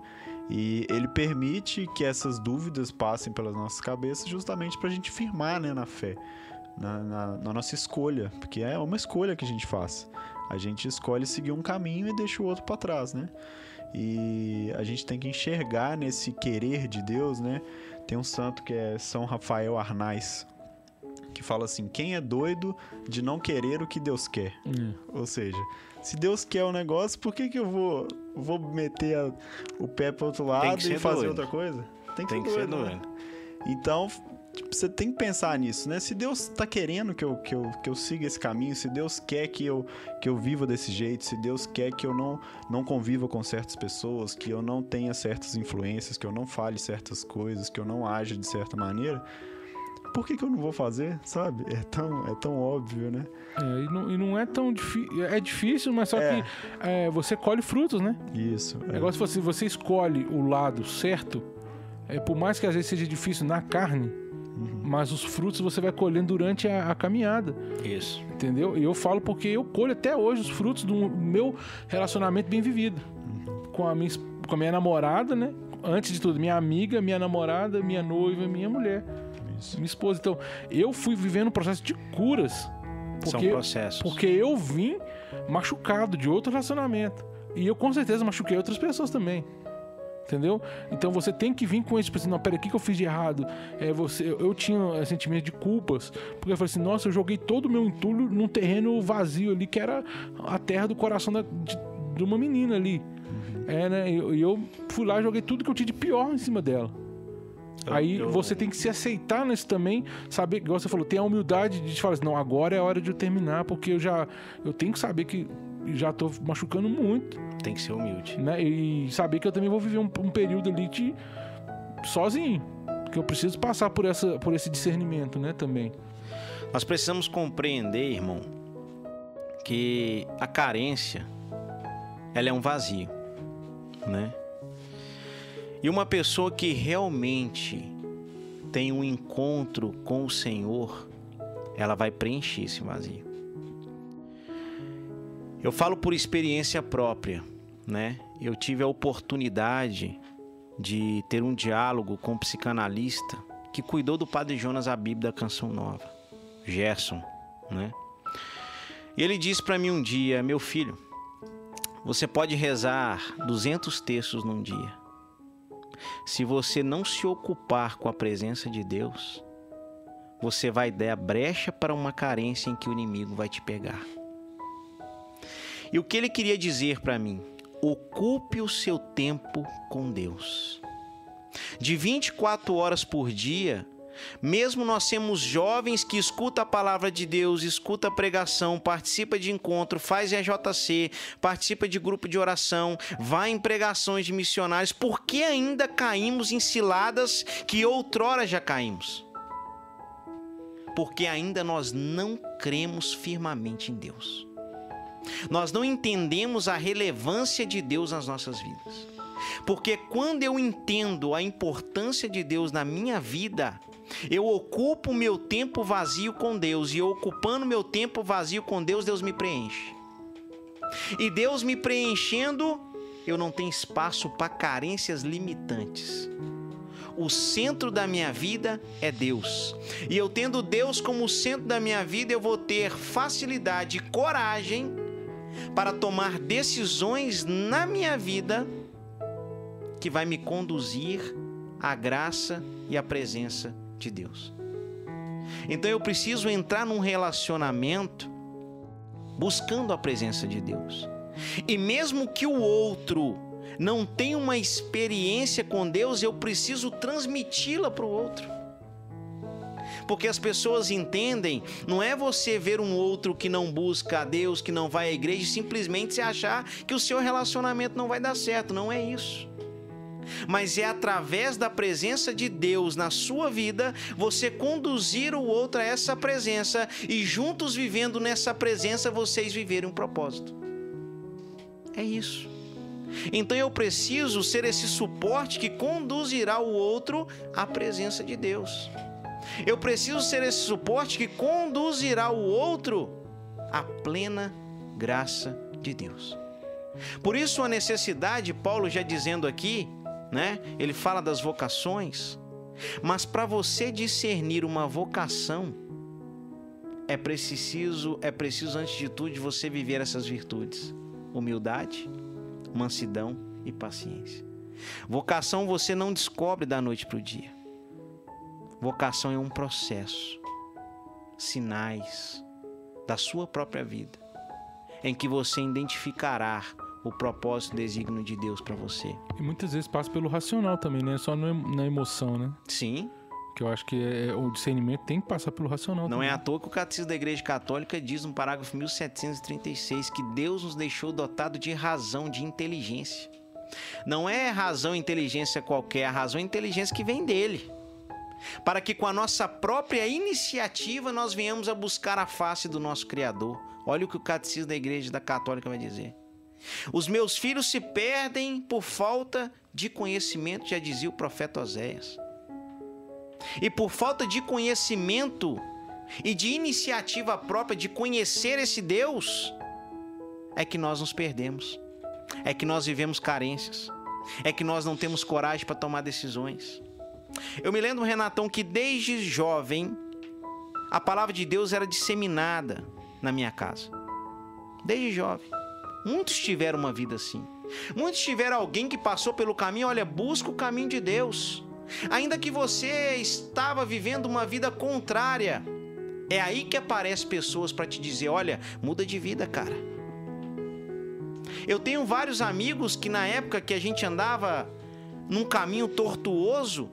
E ele permite que essas dúvidas passem pelas nossas cabeças justamente para a gente firmar né, na fé, na, na, na nossa escolha, porque é uma escolha que a gente faz. A gente escolhe seguir um caminho e deixa o outro para trás, né? E a gente tem que enxergar nesse querer de Deus, né? Tem um santo que é São Rafael Arnais, que fala assim: quem é doido de não querer o que Deus quer? Hum. Ou seja, se Deus quer o um negócio, por que, que eu vou, vou meter a, o pé para outro lado e fazer doido. outra coisa? Tem que, tem ser, que doido, ser doido. Né? Então, Tipo, você tem que pensar nisso, né? Se Deus está querendo que eu, que, eu, que eu siga esse caminho, se Deus quer que eu, que eu viva desse jeito, se Deus quer que eu não, não conviva com certas pessoas, que eu não tenha certas influências, que eu não fale certas coisas, que eu não aja de certa maneira, por que, que eu não vou fazer, sabe? É tão, é tão óbvio, né? É, e, não, e não é tão difícil. É difícil, mas só é. que é, você colhe frutos, né? Isso. É. Negócio é. você, você escolhe o lado certo, é, por mais que às vezes seja difícil na carne, Uhum. Mas os frutos você vai colhendo durante a, a, caminhada. Isso. Entendeu? E eu falo porque eu colho até hoje os frutos do meu relacionamento bem vivido. Uhum. Com, a minha, com a minha namorada, né? Antes de tudo, minha amiga, minha namorada, minha noiva, minha mulher. Isso. Minha esposa. Então, eu fui vivendo um processo de curas. Porque, São processos. Porque eu vim machucado de outro relacionamento. E eu com certeza machuquei outras pessoas também. Entendeu? Então você tem que vir com isso, tipo assim, não, peraí, o que, que eu fiz de errado? É, você, eu, tinha é, sentimento de culpas, porque eu falei assim, nossa, eu joguei todo o meu entulho num terreno vazio ali, que era a terra do coração da, de, de uma menina ali. É, né? E eu, eu fui lá e joguei tudo que eu tinha de pior em cima dela. Eu- Aí eu- você tem que se aceitar nisso também, saber, igual você falou, ter a humildade de falar assim, não, agora é a hora de eu terminar, porque eu já eu tenho que saber que já tô machucando muito, Tem que ser humilde. né? E saber que eu também vou viver um, um período ali de sozinho, que eu preciso passar por essa por esse discernimento, né, também. Nós precisamos compreender, irmão, que a carência ela é um vazio, né? E uma pessoa que realmente tem um encontro com o Senhor, ela vai preencher esse vazio. Eu falo por experiência própria, né? Eu tive a oportunidade de ter um diálogo com um psicanalista que cuidou do Padre Jonas Abib da Canção Nova. Gerson, né? E ele disse para mim um dia, meu filho, você pode rezar 200 textos num dia. Se você não se ocupar com a presença de Deus, você vai dar brecha para uma carência em que o inimigo vai te pegar. E o que ele queria dizer para mim? Ocupe o seu tempo com Deus. De 24 horas por dia, mesmo nós temos jovens que escuta a palavra de Deus, escuta a pregação, participa de encontro, faz EJC, participa de grupo de oração, vai em pregações de missionários, por que ainda caímos em ciladas que outrora já caímos? Porque ainda nós não cremos firmemente em Deus. Nós não entendemos a relevância de Deus nas nossas vidas. Porque quando eu entendo a importância de Deus na minha vida, eu ocupo meu tempo vazio com Deus e ocupando meu tempo vazio com Deus, Deus me preenche. E Deus me preenchendo, eu não tenho espaço para carências limitantes. O centro da minha vida é Deus. E eu tendo Deus como centro da minha vida, eu vou ter facilidade e coragem para tomar decisões na minha vida que vai me conduzir à graça e à presença de Deus. Então eu preciso entrar num relacionamento buscando a presença de Deus. E mesmo que o outro não tenha uma experiência com Deus, eu preciso transmiti-la para o outro. Porque as pessoas entendem, não é você ver um outro que não busca a Deus, que não vai à igreja, e simplesmente se achar que o seu relacionamento não vai dar certo. Não é isso mas é através da presença de Deus na sua vida você conduzir o outro a essa presença e juntos vivendo nessa presença vocês viverem um propósito. É isso. Então eu preciso ser esse suporte que conduzirá o outro à presença de Deus. Eu preciso ser esse suporte que conduzirá o outro à plena graça de Deus. Por isso a necessidade, Paulo já dizendo aqui, né? Ele fala das vocações, mas para você discernir uma vocação é preciso é preciso antes de tudo você viver essas virtudes: humildade, mansidão e paciência. Vocação você não descobre da noite para o dia. Vocação é um processo, sinais da sua própria vida, em que você identificará o propósito desígnio de Deus para você. E muitas vezes passa pelo racional também, né? Só na emoção, né? Sim, Que eu acho que é, o discernimento tem que passar pelo racional não é também. à toa que o Catecismo da Igreja Católica diz no parágrafo 1736 que Deus nos deixou dotado de razão, de inteligência. Não é razão e inteligência qualquer, é a razão e inteligência que vem dele. Para que com a nossa própria iniciativa nós venhamos a buscar a face do nosso Criador. Olha o que o Catecismo da Igreja da Católica vai dizer. Os meus filhos se perdem por falta de conhecimento, já dizia o profeta Oséias. E por falta de conhecimento e de iniciativa própria de conhecer esse Deus, é que nós nos perdemos. É que nós vivemos carências. É que nós não temos coragem para tomar decisões. Eu me lembro, Renatão, que desde jovem a palavra de Deus era disseminada na minha casa. Desde jovem. Muitos tiveram uma vida assim. Muitos tiveram alguém que passou pelo caminho, olha, busca o caminho de Deus. Ainda que você estava vivendo uma vida contrária, é aí que aparecem pessoas para te dizer, olha, muda de vida, cara. Eu tenho vários amigos que na época que a gente andava num caminho tortuoso,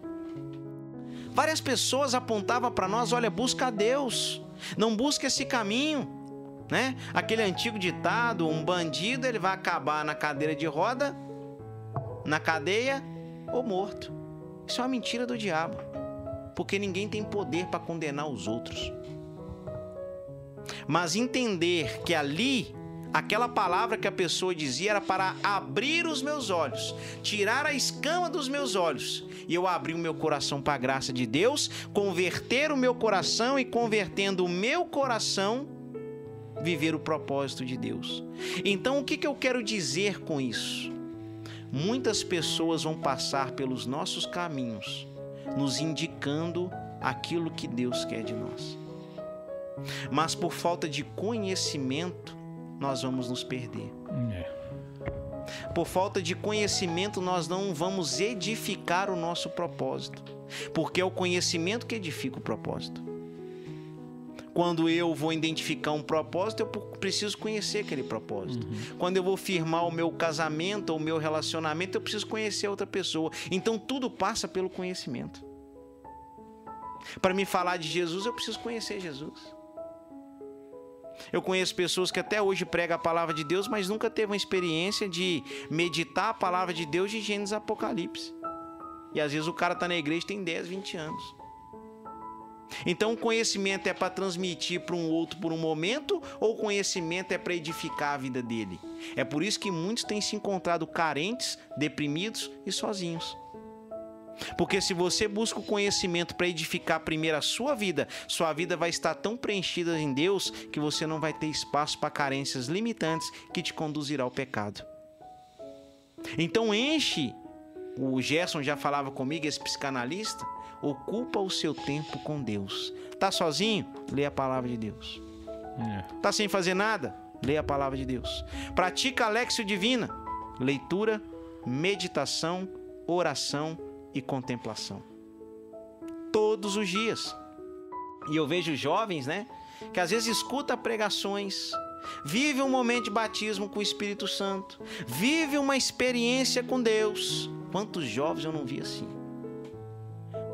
várias pessoas apontavam para nós: olha, busca a Deus, não busca esse caminho. Né? Aquele antigo ditado: um bandido ele vai acabar na cadeira de roda, na cadeia ou morto. Isso é uma mentira do diabo, porque ninguém tem poder para condenar os outros. Mas entender que ali aquela palavra que a pessoa dizia era para abrir os meus olhos, tirar a escama dos meus olhos. E eu abri o meu coração para a graça de Deus, converter o meu coração e convertendo o meu coração, viver o propósito de Deus. Então, o que, que eu quero dizer com isso? Muitas pessoas vão passar pelos nossos caminhos, nos indicando aquilo que Deus quer de nós. Mas por falta de conhecimento, nós vamos nos perder. É. Por falta de conhecimento, nós não vamos edificar o nosso propósito. Porque é o conhecimento que edifica o propósito. Quando eu vou identificar um propósito, eu preciso conhecer aquele propósito. Uhum. Quando eu vou firmar o meu casamento ou o meu relacionamento, eu preciso conhecer outra pessoa. Então tudo passa pelo conhecimento. Para me falar de Jesus, eu preciso conhecer Jesus. Eu conheço pessoas que até hoje pregam a palavra de Deus, mas nunca teve uma experiência de meditar a palavra de Deus de Gênesis Apocalipse. E às vezes o cara está na igreja tem 10, 20 anos. Então o conhecimento é para transmitir para um outro por um momento ou o conhecimento é para edificar a vida dele? É por isso que muitos têm se encontrado carentes, deprimidos e sozinhos. Porque se você busca o conhecimento para edificar primeiro a sua vida, sua vida vai estar tão preenchida em Deus que você não vai ter espaço para carências limitantes que te conduzirá ao pecado. Então enche, o Gerson já falava comigo, esse psicanalista, ocupa o seu tempo com Deus. Tá sozinho? Lê a palavra de Deus. É. Tá sem fazer nada? Lê a palavra de Deus. Pratica a Lexio Divina. Leitura, meditação, oração e contemplação. Todos os dias. E eu vejo jovens, né, que às vezes escuta pregações, vive um momento de batismo com o Espírito Santo, vive uma experiência com Deus. Quantos jovens eu não vi assim?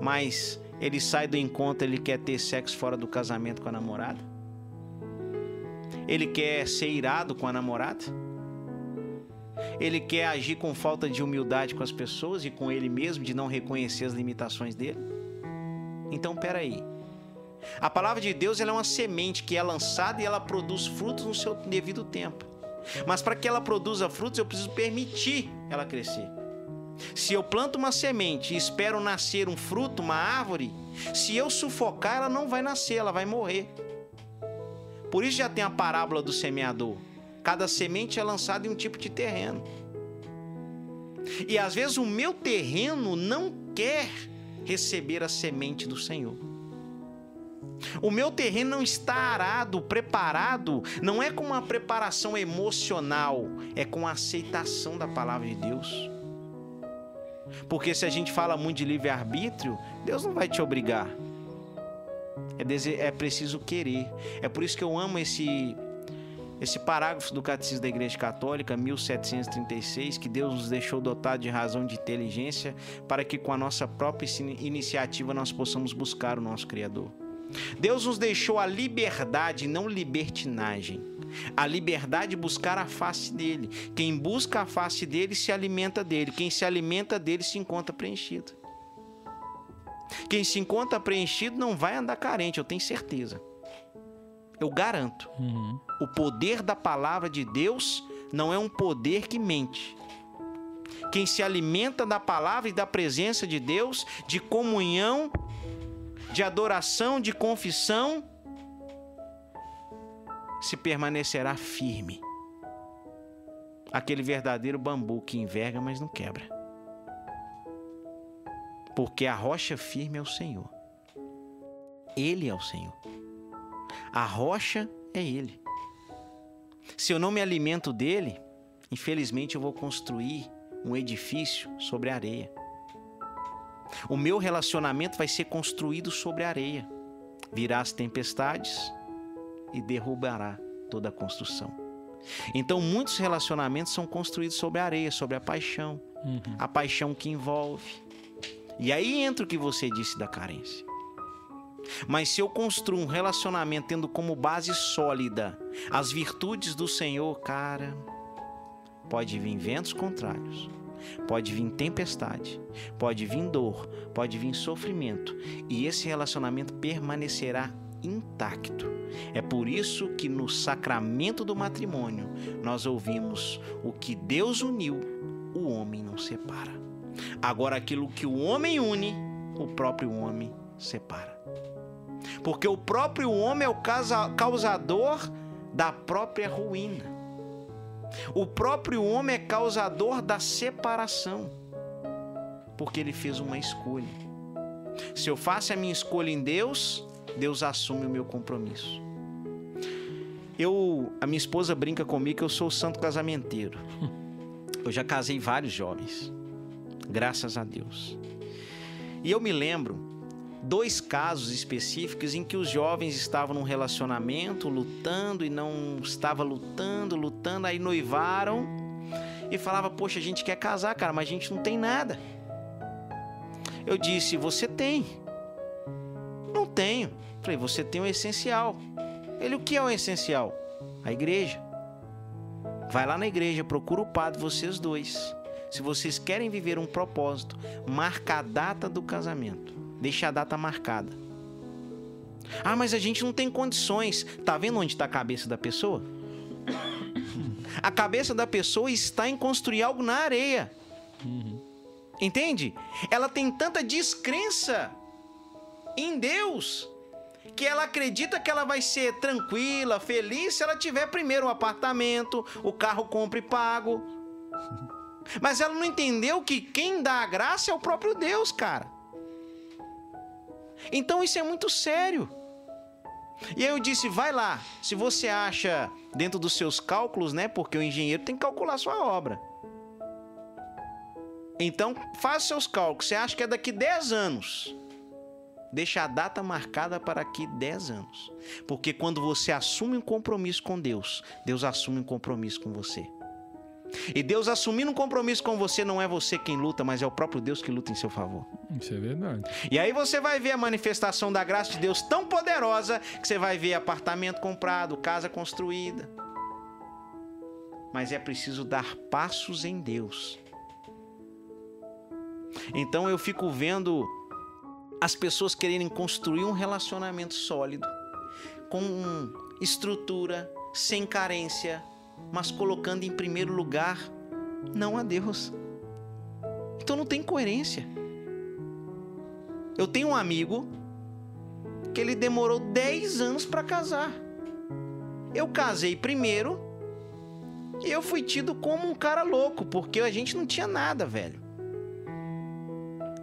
Mas ele sai do encontro, ele quer ter sexo fora do casamento com a namorada? Ele quer ser irado com a namorada? Ele quer agir com falta de humildade com as pessoas e com ele mesmo, de não reconhecer as limitações dele? Então, peraí. A palavra de Deus é uma semente que é lançada e ela produz frutos no seu devido tempo. Mas para que ela produza frutos, eu preciso permitir ela crescer. Se eu planto uma semente e espero nascer um fruto, uma árvore, se eu sufocar, ela não vai nascer, ela vai morrer. Por isso já tem a parábola do semeador. Cada semente é lançada em um tipo de terreno. E às vezes o meu terreno não quer receber a semente do Senhor. O meu terreno não está arado, preparado, não é com uma preparação emocional, é com a aceitação da palavra de Deus. Porque se a gente fala muito de livre-arbítrio, Deus não vai te obrigar. É, é preciso querer. É por isso que eu amo esse esse parágrafo do Catecismo da Igreja Católica, 1736, que Deus nos deixou dotado de razão de inteligência para que com a nossa própria iniciativa nós possamos buscar o nosso Criador. Deus nos deixou a liberdade, não libertinagem. A liberdade de buscar a face dele. Quem busca a face dele se alimenta dele. Quem se alimenta dele se encontra preenchido. Quem se encontra preenchido não vai andar carente, eu tenho certeza. Eu garanto. Uhum. O poder da palavra de Deus não é um poder que mente. Quem se alimenta da palavra e da presença de Deus, de comunhão, de adoração, de confissão, se permanecerá firme. Aquele verdadeiro bambu que enverga, mas não quebra. Porque a rocha firme é o Senhor. Ele é o Senhor. A rocha é Ele. Se eu não me alimento dele, infelizmente eu vou construir um edifício sobre areia. O meu relacionamento vai ser construído sobre areia. Virá as tempestades e derrubará toda a construção. Então, muitos relacionamentos são construídos sobre a areia, sobre a paixão. Uhum. A paixão que envolve. E aí entra o que você disse da carência. Mas se eu construo um relacionamento tendo como base sólida as virtudes do Senhor, cara, pode vir ventos contrários, pode vir tempestade, pode vir dor, pode vir sofrimento, e esse relacionamento permanecerá intacto. É por isso que no sacramento do matrimônio nós ouvimos o que Deus uniu, o homem não separa. Agora, aquilo que o homem une, o próprio homem separa. Porque o próprio homem é o causador da própria ruína. O próprio homem é causador da separação. Porque ele fez uma escolha. Se eu faço a minha escolha em Deus, Deus assume o meu compromisso. Eu, a minha esposa brinca comigo que eu sou o santo casamenteiro. Eu já casei vários jovens. Graças a Deus. E eu me lembro dois casos específicos em que os jovens estavam num relacionamento, lutando e não estava lutando, lutando, aí noivaram e falava: "Poxa, a gente quer casar, cara, mas a gente não tem nada". Eu disse: "Você tem". Não tenho. Falei: "Você tem o essencial". Ele: "O que é o essencial?" A igreja. Vai lá na igreja, procura o padre, vocês dois. Se vocês querem viver um propósito, marca a data do casamento. Deixa a data marcada. Ah, mas a gente não tem condições. Tá vendo onde está a cabeça da pessoa? A cabeça da pessoa está em construir algo na areia. Entende? Ela tem tanta descrença em Deus que ela acredita que ela vai ser tranquila, feliz se ela tiver primeiro o um apartamento, o carro compra e pago. Mas ela não entendeu que quem dá a graça é o próprio Deus, cara. Então isso é muito sério. E aí eu disse, vai lá, se você acha dentro dos seus cálculos, né? Porque o engenheiro tem que calcular sua obra. Então, faz seus cálculos. Você acha que é daqui 10 anos? Deixa a data marcada para aqui 10 anos. Porque quando você assume um compromisso com Deus, Deus assume um compromisso com você. E Deus assumindo um compromisso com você, não é você quem luta, mas é o próprio Deus que luta em seu favor. Isso é verdade. E aí você vai ver a manifestação da graça de Deus tão poderosa que você vai ver apartamento comprado, casa construída. Mas é preciso dar passos em Deus. Então eu fico vendo as pessoas quererem construir um relacionamento sólido, com estrutura, sem carência, mas colocando em primeiro lugar não a Deus. Então não tem coerência. Eu tenho um amigo que ele demorou 10 anos para casar. Eu casei primeiro e eu fui tido como um cara louco, porque a gente não tinha nada, velho.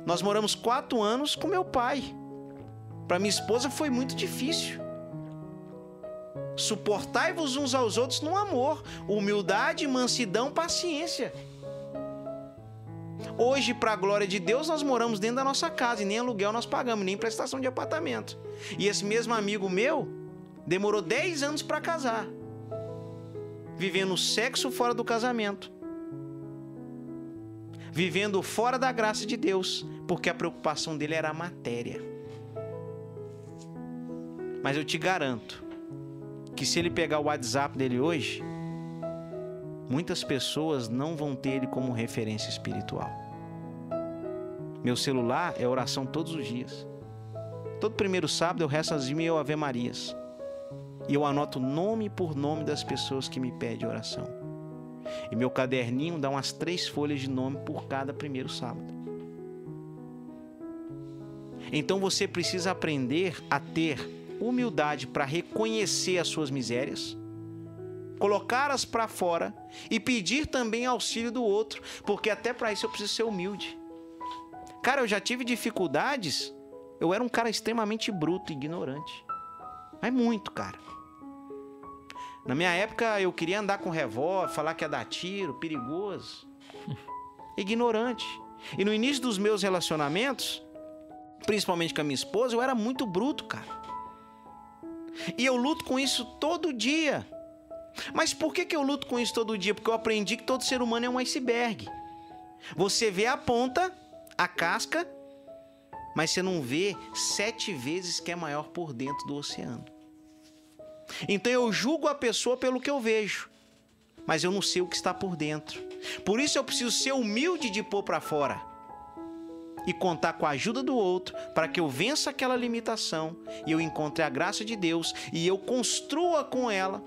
Nós moramos quatro anos com meu pai. Para minha esposa foi muito difícil. Suportai-vos uns aos outros no amor, humildade, mansidão, paciência. Hoje, para a glória de Deus, nós moramos dentro da nossa casa e nem aluguel nós pagamos, nem prestação de apartamento. E esse mesmo amigo meu demorou 10 anos para casar, vivendo sexo fora do casamento, vivendo fora da graça de Deus, porque a preocupação dele era a matéria. Mas eu te garanto, que se ele pegar o WhatsApp dele hoje, muitas pessoas não vão ter ele como referência espiritual. Meu celular é oração todos os dias. Todo primeiro sábado eu rezo as mil Ave Marias. E eu anoto nome por nome das pessoas que me pedem oração. E meu caderninho dá umas três folhas de nome por cada primeiro sábado. Então você precisa aprender a ter humildade para reconhecer as suas misérias, colocá-las para fora e pedir também auxílio do outro, porque até para isso eu preciso ser humilde. Cara, eu já tive dificuldades, eu era um cara extremamente bruto, ignorante. Mas muito, cara. Na minha época eu queria andar com revólver, falar que ia dar tiro, perigoso. Ignorante. E no início dos meus relacionamentos, principalmente com a minha esposa, eu era muito bruto, cara. E eu luto com isso todo dia. Mas por que, que eu luto com isso todo dia? Porque eu aprendi que todo ser humano é um iceberg. Você vê a ponta, a casca, mas você não vê sete vezes que é maior por dentro do oceano. Então eu julgo a pessoa pelo que eu vejo, mas eu não sei o que está por dentro. Por isso eu preciso ser humilde de pôr para fora e contar com a ajuda do outro para que eu vença aquela limitação e eu encontre a graça de Deus e eu construa com ela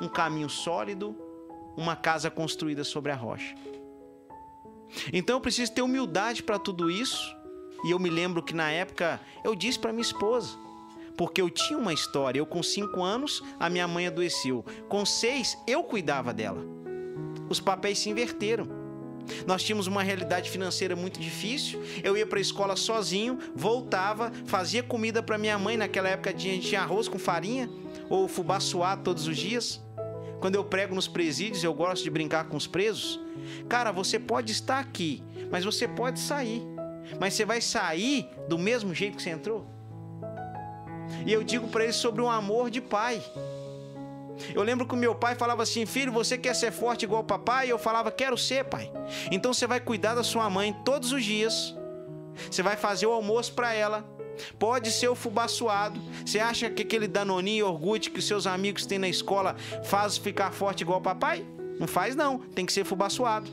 um caminho sólido, uma casa construída sobre a rocha. Então eu preciso ter humildade para tudo isso. E eu me lembro que na época eu disse para minha esposa, porque eu tinha uma história. Eu com cinco anos, a minha mãe adoeceu. Com seis, eu cuidava dela. Os papéis se inverteram. Nós tínhamos uma realidade financeira muito difícil. Eu ia para a escola sozinho, voltava, fazia comida para minha mãe. Naquela época a gente tinha arroz com farinha ou fubá suado todos os dias. Quando eu prego nos presídios, eu gosto de brincar com os presos. Cara, você pode estar aqui, mas você pode sair. Mas você vai sair do mesmo jeito que você entrou? E eu digo para eles sobre um amor de pai. Eu lembro que o meu pai falava assim: Filho, você quer ser forte igual papai? E eu falava: Quero ser, pai. Então você vai cuidar da sua mãe todos os dias. Você vai fazer o almoço para ela. Pode ser o fubá suado. Você acha que aquele danoninho e orgulho que os seus amigos têm na escola faz ficar forte igual papai? Não faz não, tem que ser fubá suado.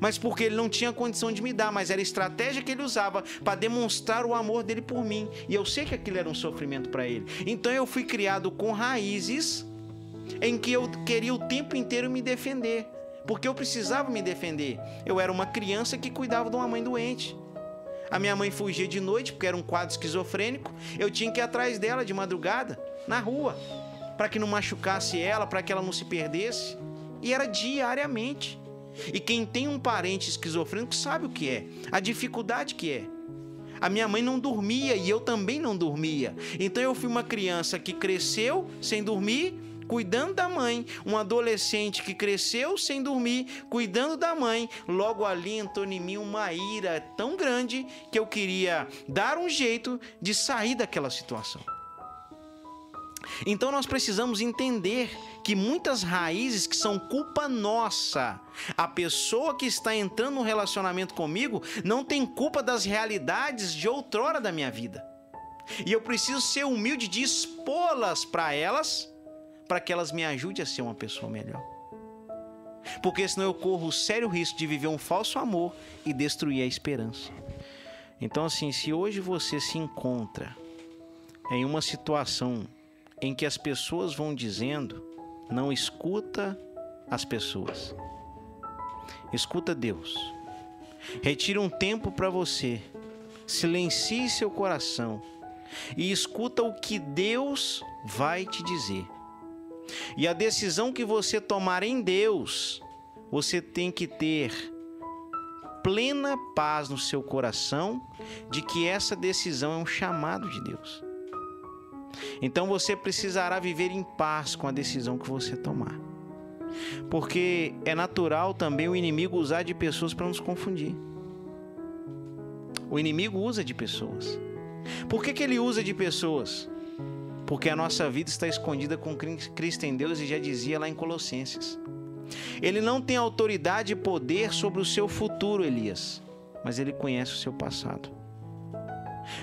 Mas porque ele não tinha condição de me dar, mas era a estratégia que ele usava para demonstrar o amor dele por mim. E eu sei que aquilo era um sofrimento para ele. Então eu fui criado com raízes em que eu queria o tempo inteiro me defender, porque eu precisava me defender. Eu era uma criança que cuidava de uma mãe doente. A minha mãe fugia de noite porque era um quadro esquizofrênico. Eu tinha que ir atrás dela de madrugada, na rua, para que não machucasse ela, para que ela não se perdesse. E era diariamente. E quem tem um parente esquizofrênico sabe o que é, a dificuldade que é. A minha mãe não dormia e eu também não dormia. Então eu fui uma criança que cresceu sem dormir cuidando da mãe, um adolescente que cresceu sem dormir, cuidando da mãe, logo ali entrou em mim uma ira tão grande que eu queria dar um jeito de sair daquela situação. Então nós precisamos entender que muitas raízes que são culpa nossa. A pessoa que está entrando no relacionamento comigo não tem culpa das realidades de outrora da minha vida. E eu preciso ser humilde de expô-las para elas para que elas me ajudem a ser uma pessoa melhor. Porque senão eu corro o sério risco de viver um falso amor e destruir a esperança. Então, assim, se hoje você se encontra em uma situação em que as pessoas vão dizendo, não escuta as pessoas, escuta Deus. Retire um tempo para você, silencie seu coração e escuta o que Deus vai te dizer. E a decisão que você tomar em Deus, você tem que ter plena paz no seu coração de que essa decisão é um chamado de Deus. Então você precisará viver em paz com a decisão que você tomar. Porque é natural também o inimigo usar de pessoas para nos confundir. O inimigo usa de pessoas. Por que, que ele usa de pessoas? porque a nossa vida está escondida com Cristo em Deus e já dizia lá em Colossenses. Ele não tem autoridade e poder sobre o seu futuro, Elias, mas ele conhece o seu passado.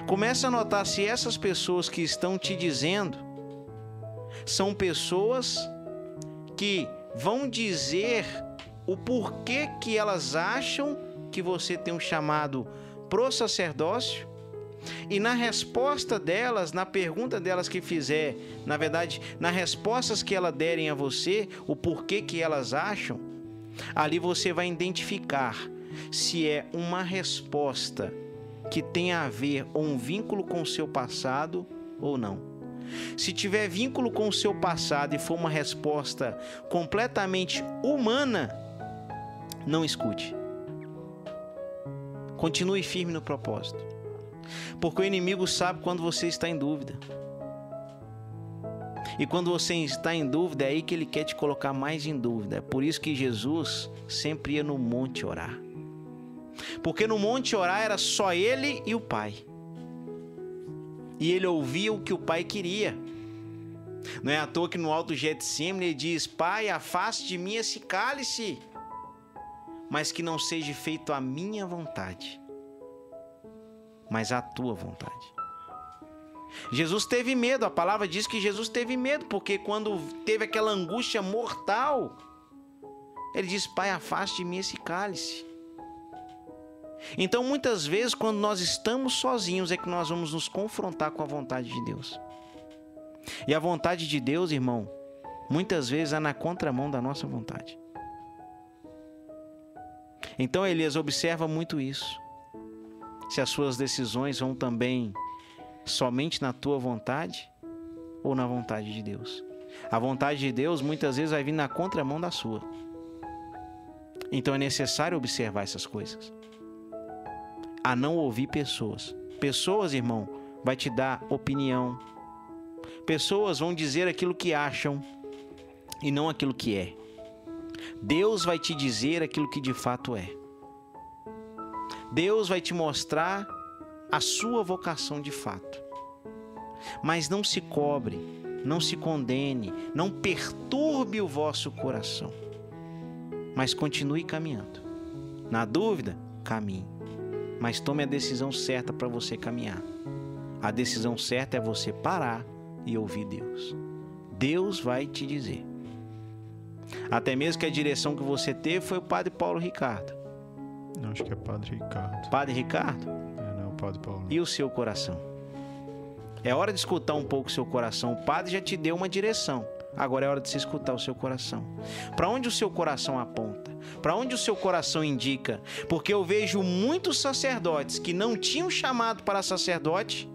Comece a notar se essas pessoas que estão te dizendo são pessoas que vão dizer o porquê que elas acham que você tem um chamado pro sacerdócio. E na resposta delas, na pergunta delas que fizer, na verdade, nas respostas que elas derem a você, o porquê que elas acham, ali você vai identificar se é uma resposta que tem a ver ou um vínculo com o seu passado ou não. Se tiver vínculo com o seu passado e for uma resposta completamente humana, não escute. Continue firme no propósito. Porque o inimigo sabe quando você está em dúvida. E quando você está em dúvida, é aí que ele quer te colocar mais em dúvida. É por isso que Jesus sempre ia no monte orar. Porque no monte orar era só ele e o Pai. E ele ouvia o que o Pai queria. Não é à toa que no alto Getsemane ele diz: Pai, afaste de mim esse cálice, mas que não seja feito a minha vontade, mas a tua vontade. Jesus teve medo, a palavra diz que Jesus teve medo, porque quando teve aquela angústia mortal, ele diz: Pai, afaste de mim esse cálice. Então, muitas vezes, quando nós estamos sozinhos, é que nós vamos nos confrontar com a vontade de Deus. E a vontade de Deus, irmão, muitas vezes é na contramão da nossa vontade. Então, Elias observa muito isso. Se as suas decisões vão também somente na tua vontade ou na vontade de Deus. A vontade de Deus muitas vezes vai vir na contramão da sua. Então é necessário observar essas coisas. A não ouvir pessoas. Pessoas, irmão, vai te dar opinião. Pessoas vão dizer aquilo que acham e não aquilo que é. Deus vai te dizer aquilo que de fato é. Deus vai te mostrar a sua vocação de fato. Mas não se cobre, não se condene, não perturbe o vosso coração. Mas continue caminhando. Na dúvida, caminhe. Mas tome a decisão certa para você caminhar. A decisão certa é você parar e ouvir Deus. Deus vai te dizer. Até mesmo que a direção que você teve foi o Padre Paulo Ricardo. Não, acho que é Padre Ricardo. Padre Ricardo? É, não, Padre Paulo. E o seu coração? É hora de escutar um pouco o seu coração. O Padre já te deu uma direção. Agora é hora de se escutar o seu coração. Para onde o seu coração aponta? Para onde o seu coração indica? Porque eu vejo muitos sacerdotes que não tinham chamado para sacerdote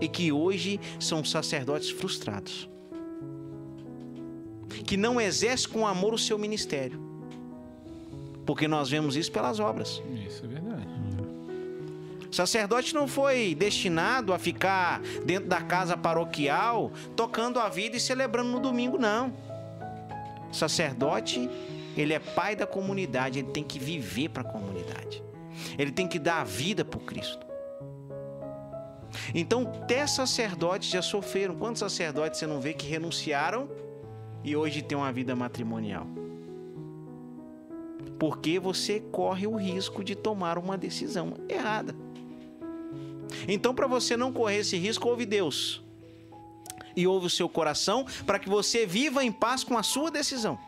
e que hoje são sacerdotes frustrados. Que não exercem com amor o seu ministério. Porque nós vemos isso pelas obras. Isso é verdade. Sacerdote não foi destinado a ficar dentro da casa paroquial tocando a vida e celebrando no domingo, não. Sacerdote, ele é pai da comunidade, ele tem que viver para a comunidade. Ele tem que dar a vida por Cristo. Então, até sacerdotes já sofreram. Quantos sacerdotes você não vê que renunciaram e hoje tem uma vida matrimonial? Porque você corre o risco de tomar uma decisão errada. Então, para você não correr esse risco, ouve Deus. E ouve o seu coração para que você viva em paz com a sua decisão.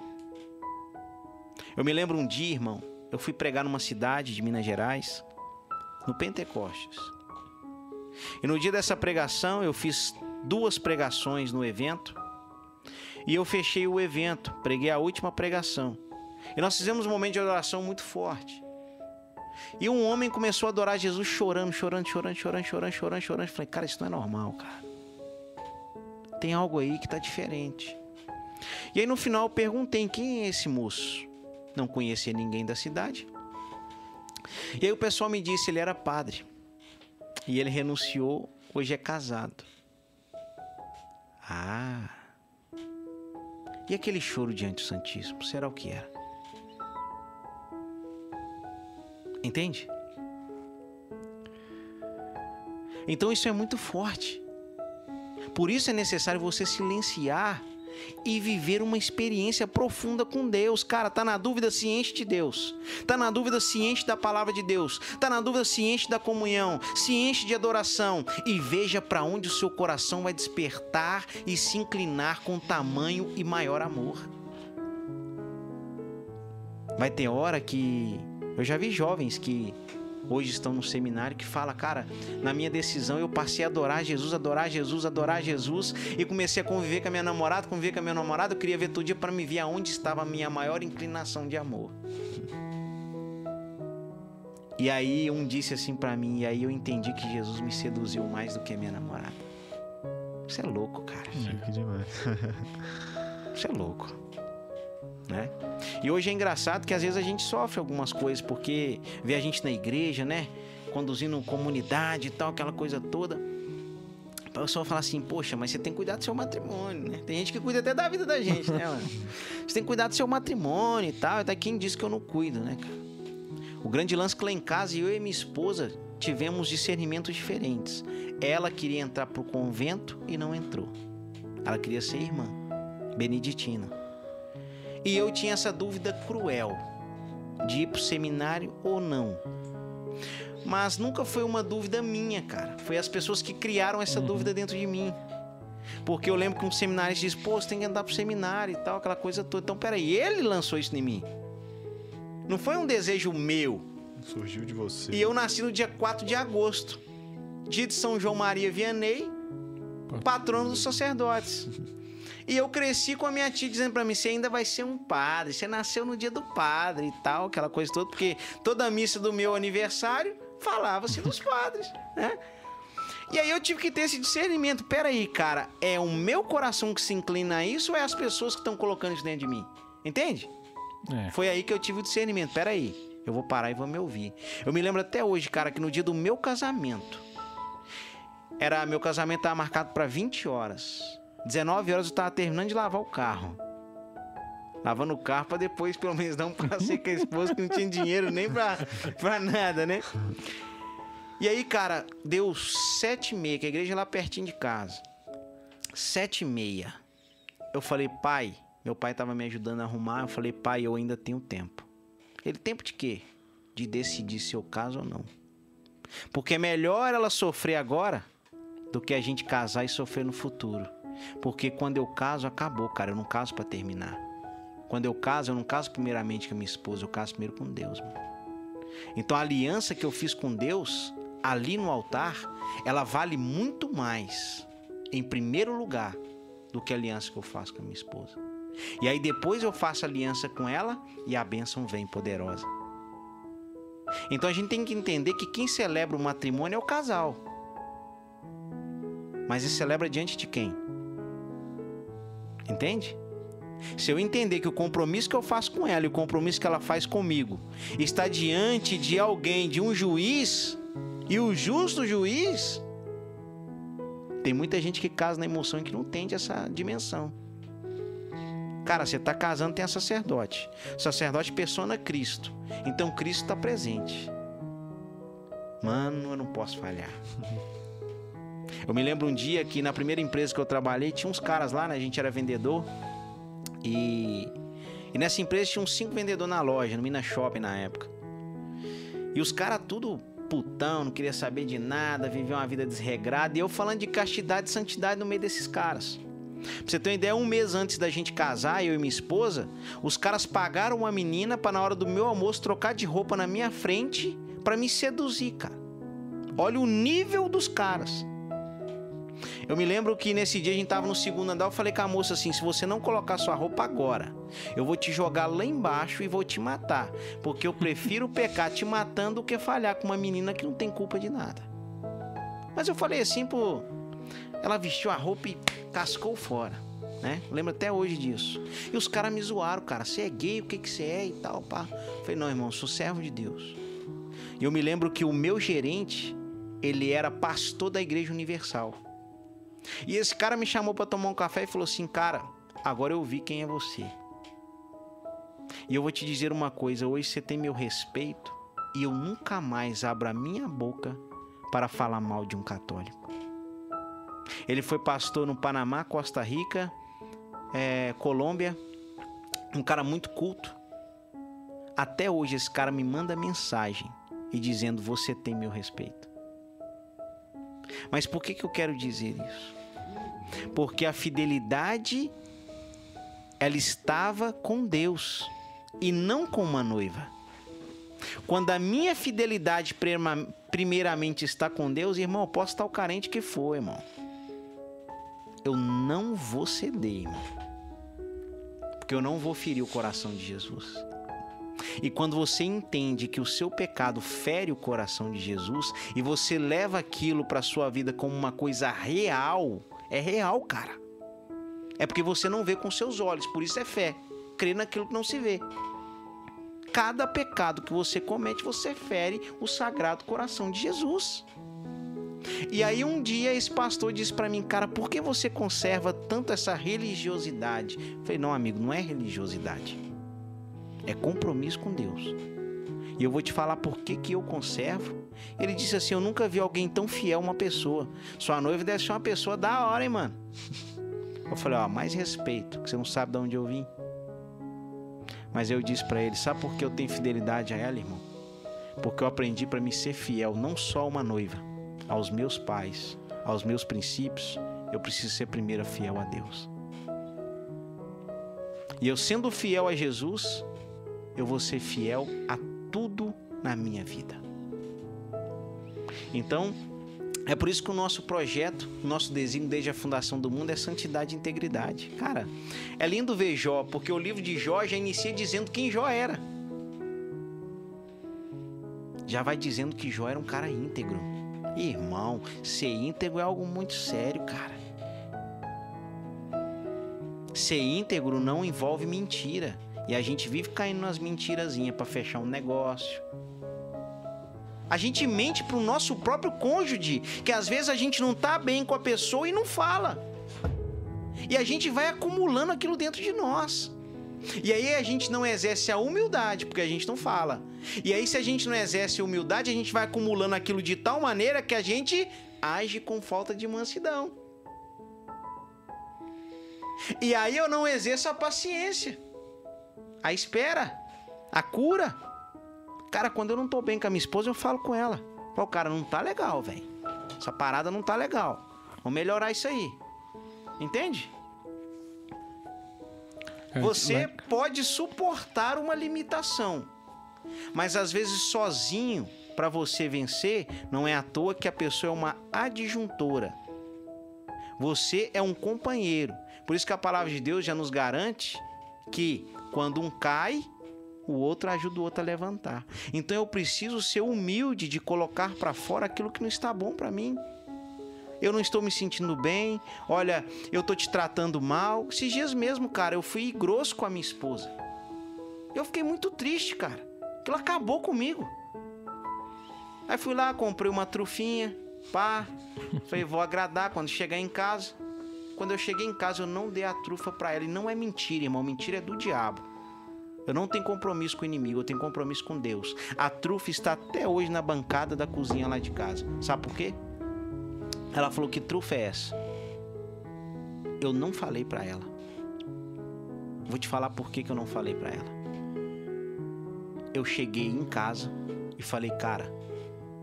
Eu me lembro um dia, irmão, eu fui pregar numa cidade de Minas Gerais, no Pentecostes. E no dia dessa pregação, eu fiz duas pregações no evento. E eu fechei o evento, preguei a última pregação. E nós fizemos um momento de adoração muito forte. E um homem começou a adorar Jesus chorando, chorando, chorando, chorando, chorando, chorando, chorando. Eu falei, cara, isso não é normal, cara. Tem algo aí que tá diferente. E aí no final eu perguntei quem é esse moço. Não conhecia ninguém da cidade. E aí o pessoal me disse ele era padre. E ele renunciou, hoje é casado. Ah. E aquele choro diante do Santíssimo, será o que era? Entende? Então isso é muito forte. Por isso é necessário você silenciar e viver uma experiência profunda com Deus. Cara, tá na dúvida, ciente de Deus. Tá na dúvida, ciente da palavra de Deus. Tá na dúvida, ciente da comunhão, ciente de adoração e veja para onde o seu coração vai despertar e se inclinar com tamanho e maior amor. Vai ter hora que eu já vi jovens que hoje estão no seminário que fala, cara, na minha decisão eu passei a adorar Jesus, adorar Jesus, adorar Jesus e comecei a conviver com a minha namorada, conviver com a minha namorada, eu queria ver todo dia para me ver aonde estava a minha maior inclinação de amor. E aí um disse assim para mim, e aí eu entendi que Jesus me seduziu mais do que a minha namorada. Isso é louco, cara. É, que demais. Isso é louco né? E hoje é engraçado que às vezes a gente sofre algumas coisas porque vê a gente na igreja, né? Conduzindo comunidade e tal, aquela coisa toda. O pessoal fala assim, poxa, mas você tem que cuidar do seu matrimônio, né? Tem gente que cuida até da vida da gente, né, mano? Você tem que cuidar do seu matrimônio e tal. Até quem disse que eu não cuido, né, cara? O grande lance que lá em casa, eu e minha esposa tivemos discernimentos diferentes. Ela queria entrar pro convento e não entrou. Ela queria ser irmã, beneditina. E eu tinha essa dúvida cruel de ir pro seminário ou não. Mas nunca foi uma dúvida minha, cara. Foi as pessoas que criaram essa Uhum. dúvida dentro de mim. Porque eu lembro que um seminarista disse, pô, você tem que andar pro seminário e tal, aquela coisa toda. Então, peraí, ele lançou isso em mim. Não foi um desejo meu. Surgiu de você. E eu nasci no dia 4 de agosto, dia de São João Maria Vianney, patrono dos sacerdotes. E eu cresci com a minha tia dizendo pra mim: você ainda vai ser um padre, você nasceu no dia do padre e tal, aquela coisa toda, porque toda a missa do meu aniversário falava-se dos padres, né? E aí eu tive que ter esse discernimento. Peraí, cara, é o meu coração que se inclina a isso ou é as pessoas que estão colocando isso dentro de mim? Entende? É. Foi aí que eu tive o discernimento. Peraí, eu vou parar e vou me ouvir. Eu me lembro até hoje, cara, que no dia do meu casamento, era meu casamento estava marcado para 20 horas. 19 horas eu tava terminando de lavar o carro. Lavando o carro pra depois, pelo menos, dar um passeio com a esposa que não tinha dinheiro nem pra, pra nada, né? E aí, cara, deu sete e meia, que a igreja é lá pertinho de casa. Sete e meia. Eu falei, pai, meu pai tava me ajudando a arrumar. Eu falei, pai, eu ainda tenho tempo. Ele, tempo de quê? De decidir se eu caso ou não. Porque é melhor ela sofrer agora do que a gente casar e sofrer no futuro. Porque quando eu caso, acabou, cara. Eu não caso pra terminar. Quando eu caso, eu não caso primeiramente com a minha esposa, eu caso primeiro com Deus, mano. Então a aliança que eu fiz com Deus, ali no altar, ela vale muito mais, em primeiro lugar, do que a aliança que eu faço com a minha esposa. E aí depois eu faço aliança com ela e a bênção vem poderosa. Então a gente tem que entender que quem celebra o matrimônio é o casal. Mas ele celebra diante de quem? Entende? Se eu entender que o compromisso que eu faço com ela e o compromisso que ela faz comigo está diante de alguém, de um juiz, e o justo juiz, tem muita gente que casa na emoção e que não entende essa dimensão. Cara, você tá casando, tem a sacerdote. Sacerdote persona Cristo. Então Cristo está presente. Mano, eu não posso falhar. Eu me lembro um dia que na primeira empresa que eu trabalhei, tinha uns caras lá, né? A gente era vendedor. E, e nessa empresa tinha uns cinco vendedores na loja, no Minas Shopping na época. E os caras tudo putão, não queria saber de nada, viviam uma vida desregrada. E eu falando de castidade e santidade no meio desses caras. Pra você ter uma ideia, um mês antes da gente casar, eu e minha esposa, os caras pagaram uma menina pra na hora do meu almoço trocar de roupa na minha frente pra me seduzir, cara. Olha o nível dos caras. Eu me lembro que nesse dia a gente tava no segundo andar, eu falei com a moça assim: se você não colocar sua roupa agora, eu vou te jogar lá embaixo e vou te matar. Porque eu prefiro pecar te matando do que falhar com uma menina que não tem culpa de nada. Mas eu falei assim, pô. Ela vestiu a roupa e cascou fora, né? Lembro até hoje disso. E os caras me zoaram, cara. Você é gay, o que que você é e tal, pá. Eu falei, não, irmão, sou servo de Deus. E eu me lembro que o meu gerente, ele era pastor da Igreja Universal. E esse cara me chamou para tomar um café e falou assim: Cara, agora eu vi quem é você. E eu vou te dizer uma coisa: hoje você tem meu respeito e eu nunca mais abro a minha boca para falar mal de um católico. Ele foi pastor no Panamá, Costa Rica, é, Colômbia, um cara muito culto. Até hoje esse cara me manda mensagem e dizendo: Você tem meu respeito. Mas por que, que eu quero dizer isso? Porque a fidelidade ela estava com Deus e não com uma noiva. Quando a minha fidelidade primeiramente está com Deus, irmão, eu posso estar o carente que for, irmão. Eu não vou ceder, irmão. Porque eu não vou ferir o coração de Jesus. E quando você entende que o seu pecado fere o coração de Jesus e você leva aquilo para sua vida como uma coisa real, é real, cara. É porque você não vê com seus olhos, por isso é fé. Crer naquilo que não se vê. Cada pecado que você comete, você fere o sagrado coração de Jesus. E aí um dia esse pastor disse para mim, cara, por que você conserva tanto essa religiosidade? Eu falei, não, amigo, não é religiosidade. É compromisso com Deus. E eu vou te falar por que, que eu conservo. Ele disse assim: Eu nunca vi alguém tão fiel a uma pessoa. Sua noiva deve ser uma pessoa da hora, hein, mano? Eu falei, ó, mais respeito, que você não sabe de onde eu vim. Mas eu disse para ele, sabe por que eu tenho fidelidade a ela, irmão? Porque eu aprendi para me ser fiel, não só uma noiva, aos meus pais, aos meus princípios, eu preciso ser primeiro fiel a Deus. E eu sendo fiel a Jesus, eu vou ser fiel a tudo na minha vida. Então, é por isso que o nosso projeto, nosso desenho desde a fundação do mundo é santidade e integridade. Cara, é lindo ver Jó, porque o livro de Jó já inicia dizendo quem Jó era. Já vai dizendo que Jó era um cara íntegro. Irmão, ser íntegro é algo muito sério, cara. Ser íntegro não envolve mentira. E a gente vive caindo nas mentirazinhas para fechar um negócio. A gente mente pro nosso próprio cônjuge, que às vezes a gente não tá bem com a pessoa e não fala. E a gente vai acumulando aquilo dentro de nós. E aí a gente não exerce a humildade, porque a gente não fala. E aí, se a gente não exerce a humildade, a gente vai acumulando aquilo de tal maneira que a gente age com falta de mansidão. E aí eu não exerço a paciência, a espera, a cura. Cara, quando eu não tô bem com a minha esposa, eu falo com ela. Pô, cara, não tá legal, velho. Essa parada não tá legal. Vamos melhorar isso aí. Entende? É, Você pode suportar uma limitação, mas às vezes sozinho, para você vencer, não é à toa que a pessoa é uma adjuntora. Você é um companheiro. Por isso que a palavra de Deus já nos garante que quando um cai, o outro ajuda o outro a levantar. Então eu preciso ser humilde de colocar para fora aquilo que não está bom para mim. Eu não estou me sentindo bem. Olha, eu estou te tratando mal. Esses dias mesmo, cara, eu fui grosso com a minha esposa. Eu fiquei muito triste, cara. Aquilo acabou comigo. Aí fui lá, comprei uma trufinha, pá. Falei, vou agradar quando chegar em casa. Quando eu cheguei em casa, eu não dei a trufa para ela. E não é mentira, irmão. Mentira é do diabo. Eu não tenho compromisso com o inimigo, eu tenho compromisso com Deus. A trufa está até hoje na bancada da cozinha lá de casa. Sabe por quê? Ela falou que trufa é essa. Eu não falei para ela. Vou te falar por que, que eu não falei para ela. Eu cheguei em casa e falei, cara,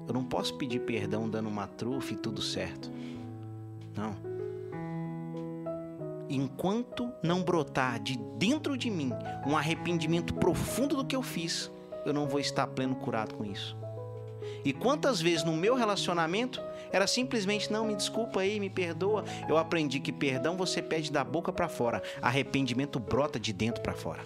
eu não posso pedir perdão dando uma trufa e tudo certo. Não enquanto não brotar de dentro de mim um arrependimento profundo do que eu fiz, eu não vou estar pleno curado com isso. E quantas vezes no meu relacionamento era simplesmente não me desculpa aí, me perdoa. Eu aprendi que perdão você pede da boca para fora, arrependimento brota de dentro para fora.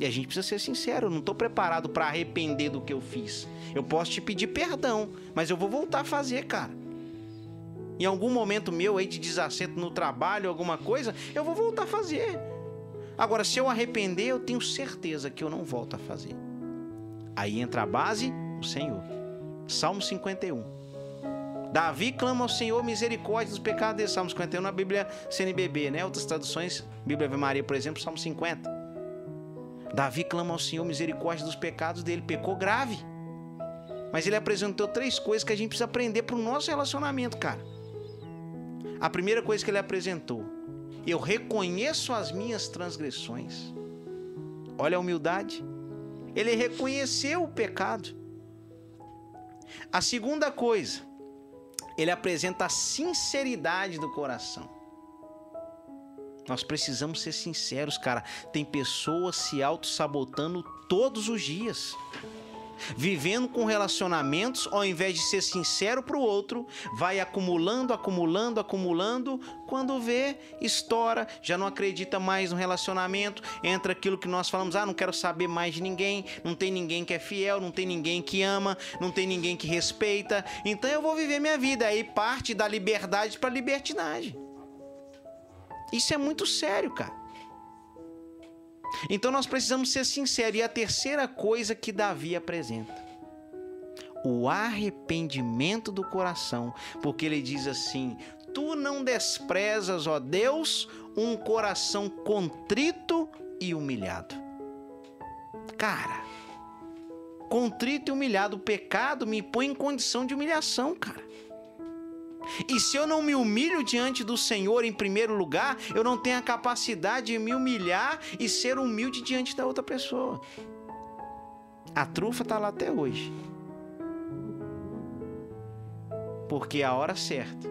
E a gente precisa ser sincero, eu não estou preparado para arrepender do que eu fiz. Eu posso te pedir perdão, mas eu vou voltar a fazer, cara em algum momento meu aí de desacerto no trabalho, alguma coisa, eu vou voltar a fazer. Agora, se eu arrepender, eu tenho certeza que eu não volto a fazer. Aí entra a base, o Senhor. Salmo 51. Davi clama ao Senhor misericórdia dos pecados dele. Salmo 51 na Bíblia CNBB, né? Outras traduções, Bíblia Ave Maria, por exemplo, Salmo 50. Davi clama ao Senhor misericórdia dos pecados dele. Pecou grave. Mas ele apresentou três coisas que a gente precisa aprender para o nosso relacionamento, cara. A primeira coisa que ele apresentou: eu reconheço as minhas transgressões. Olha a humildade. Ele reconheceu o pecado. A segunda coisa, ele apresenta a sinceridade do coração. Nós precisamos ser sinceros, cara. Tem pessoas se auto-sabotando todos os dias vivendo com relacionamentos, ao invés de ser sincero para o outro, vai acumulando, acumulando, acumulando. Quando vê, estoura, já não acredita mais no relacionamento, entra aquilo que nós falamos: ah, não quero saber mais de ninguém, não tem ninguém que é fiel, não tem ninguém que ama, não tem ninguém que respeita, então eu vou viver minha vida. Aí parte da liberdade para libertinagem. Isso é muito sério, cara. Então nós precisamos ser sinceros. E a terceira coisa que Davi apresenta: o arrependimento do coração, porque ele diz assim: Tu não desprezas, ó Deus, um coração contrito e humilhado. Cara, contrito e humilhado, o pecado me põe em condição de humilhação, cara. E se eu não me humilho diante do Senhor em primeiro lugar, eu não tenho a capacidade de me humilhar e ser humilde diante da outra pessoa. A trufa está lá até hoje. Porque a hora certa,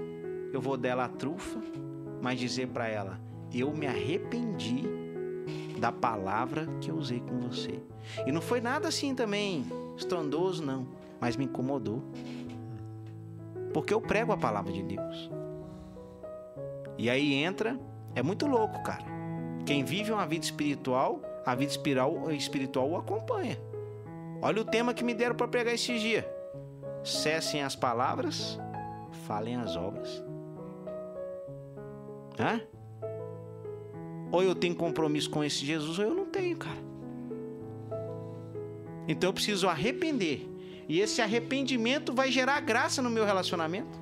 eu vou dela a trufa, mas dizer para ela: eu me arrependi da palavra que eu usei com você. E não foi nada assim também estrondoso, não, mas me incomodou. Porque eu prego a palavra de Deus. E aí entra, é muito louco, cara. Quem vive uma vida espiritual, a vida espiritual, o acompanha. Olha o tema que me deram para pregar esses dias. Cessem as palavras, falem as obras. Hã? Ou eu tenho compromisso com esse Jesus, ou eu não tenho, cara. Então eu preciso arrepender. E esse arrependimento vai gerar graça no meu relacionamento.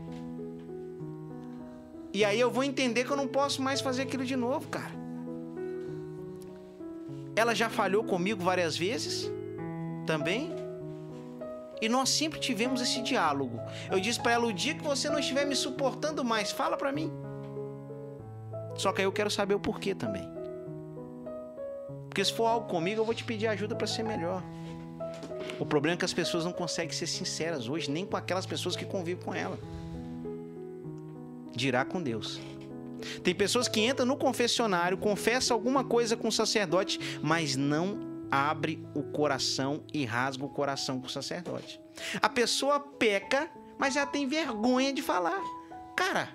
E aí eu vou entender que eu não posso mais fazer aquilo de novo, cara. Ela já falhou comigo várias vezes também. E nós sempre tivemos esse diálogo. Eu disse para ela: o dia que você não estiver me suportando mais, fala para mim. Só que aí eu quero saber o porquê também. Porque se for algo comigo, eu vou te pedir ajuda para ser melhor. O problema é que as pessoas não conseguem ser sinceras hoje, nem com aquelas pessoas que convivem com ela. Dirá com Deus. Tem pessoas que entram no confessionário, confessam alguma coisa com o sacerdote, mas não abre o coração e rasga o coração com o sacerdote. A pessoa peca, mas ela tem vergonha de falar. Cara,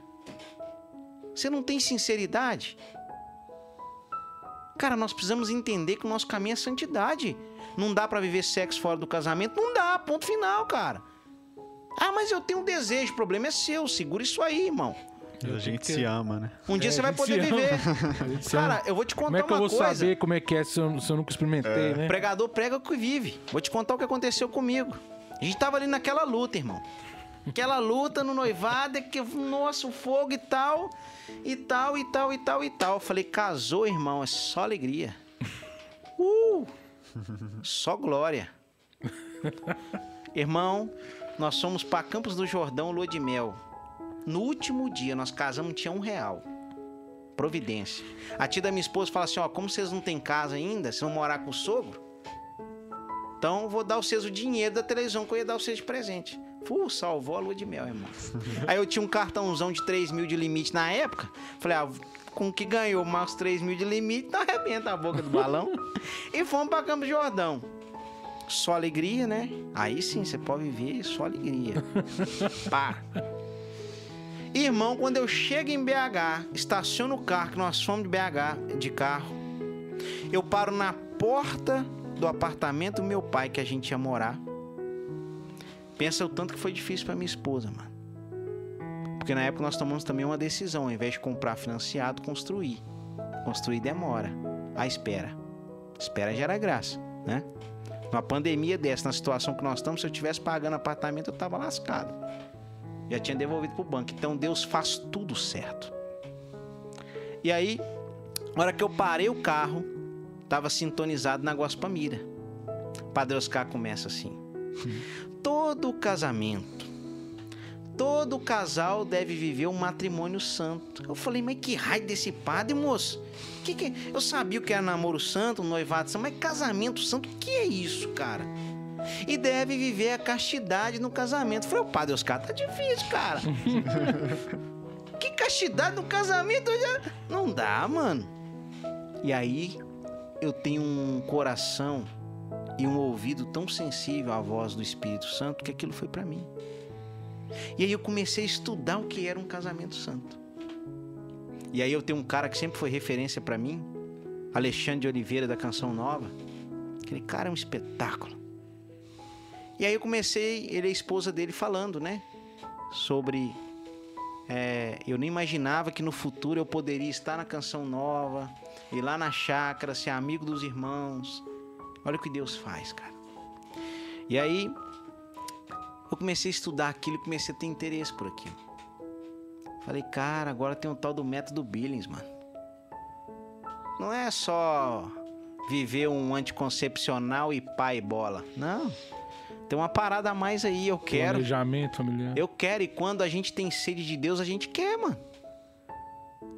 você não tem sinceridade? Cara, nós precisamos entender que o nosso caminho é santidade. Não dá para viver sexo fora do casamento? Não dá, ponto final, cara. Ah, mas eu tenho um desejo, o problema é seu, segura isso aí, irmão. A gente se ama, né? Um dia É, você vai poder viver. Cara, eu vou te contar Como é que eu uma vou coisa. saber como é que é se eu, se eu nunca experimentei, né? O pregador prega o que vive. Vou te contar o que aconteceu comigo. A gente tava ali naquela luta, irmão. Aquela luta no noivado, é que, nossa, o fogo e tal, e tal, e tal, e tal, e tal. Eu falei, casou, irmão, é só alegria. Uh! Só glória. Irmão, nós fomos para Campos do Jordão, lua de mel. No último dia, nós casamos, tinha um real. Providência. A tia da minha esposa fala assim: ó, como vocês não têm casa ainda, vocês vão morar com o sogro? Então vou dar vocês o dinheiro da televisão que eu ia dar vocês de presente. Fu, salvou a lua de mel, irmão. Aí eu tinha um cartãozão de 3 mil de limite na época. Falei, ah, com o que ganhou mais 3 mil de limite, não arrebenta a boca do balão. e fomos pra Campos de Jordão. Só alegria, né? Aí sim, você pode viver só alegria. Pá. Irmão, quando eu chego em BH, estaciono o carro, que nós fomos de BH de carro, eu paro na porta do apartamento do meu pai que a gente ia morar. Pensa o tanto que foi difícil para minha esposa, mano. Porque na época nós tomamos também uma decisão, ao invés de comprar financiado, construir. Construir demora. A espera. Espera gera graça, né? Numa pandemia dessa, na situação que nós estamos, se eu tivesse pagando apartamento, eu tava lascado. Já tinha devolvido pro banco. Então Deus faz tudo certo. E aí, na hora que eu parei o carro, tava sintonizado na Guaspamira. Padre Oscar começa assim: Todo casamento, todo casal deve viver um matrimônio santo. Eu falei, mas que raio desse padre, moço? Que que... Eu sabia o que era namoro santo, noivado santo, mas casamento santo, o que é isso, cara? E deve viver a castidade no casamento. Eu falei, o padre Oscar tá difícil, cara. que castidade no casamento? Não dá, mano. E aí, eu tenho um coração e um ouvido tão sensível à voz do Espírito Santo que aquilo foi para mim. E aí eu comecei a estudar o que era um casamento santo. E aí eu tenho um cara que sempre foi referência para mim, Alexandre de Oliveira da Canção Nova. Aquele cara é um espetáculo. E aí eu comecei, ele é a esposa dele falando, né? Sobre é, eu nem imaginava que no futuro eu poderia estar na Canção Nova, ir lá na chácara, ser amigo dos irmãos. Olha o que Deus faz, cara. E aí, eu comecei a estudar aquilo e comecei a ter interesse por aquilo. Falei, cara, agora tem um tal do método Billings, mano. Não é só viver um anticoncepcional e pai bola. Não. Tem uma parada a mais aí, eu quero. Planejamento familiar. Eu quero, e quando a gente tem sede de Deus, a gente quer, mano.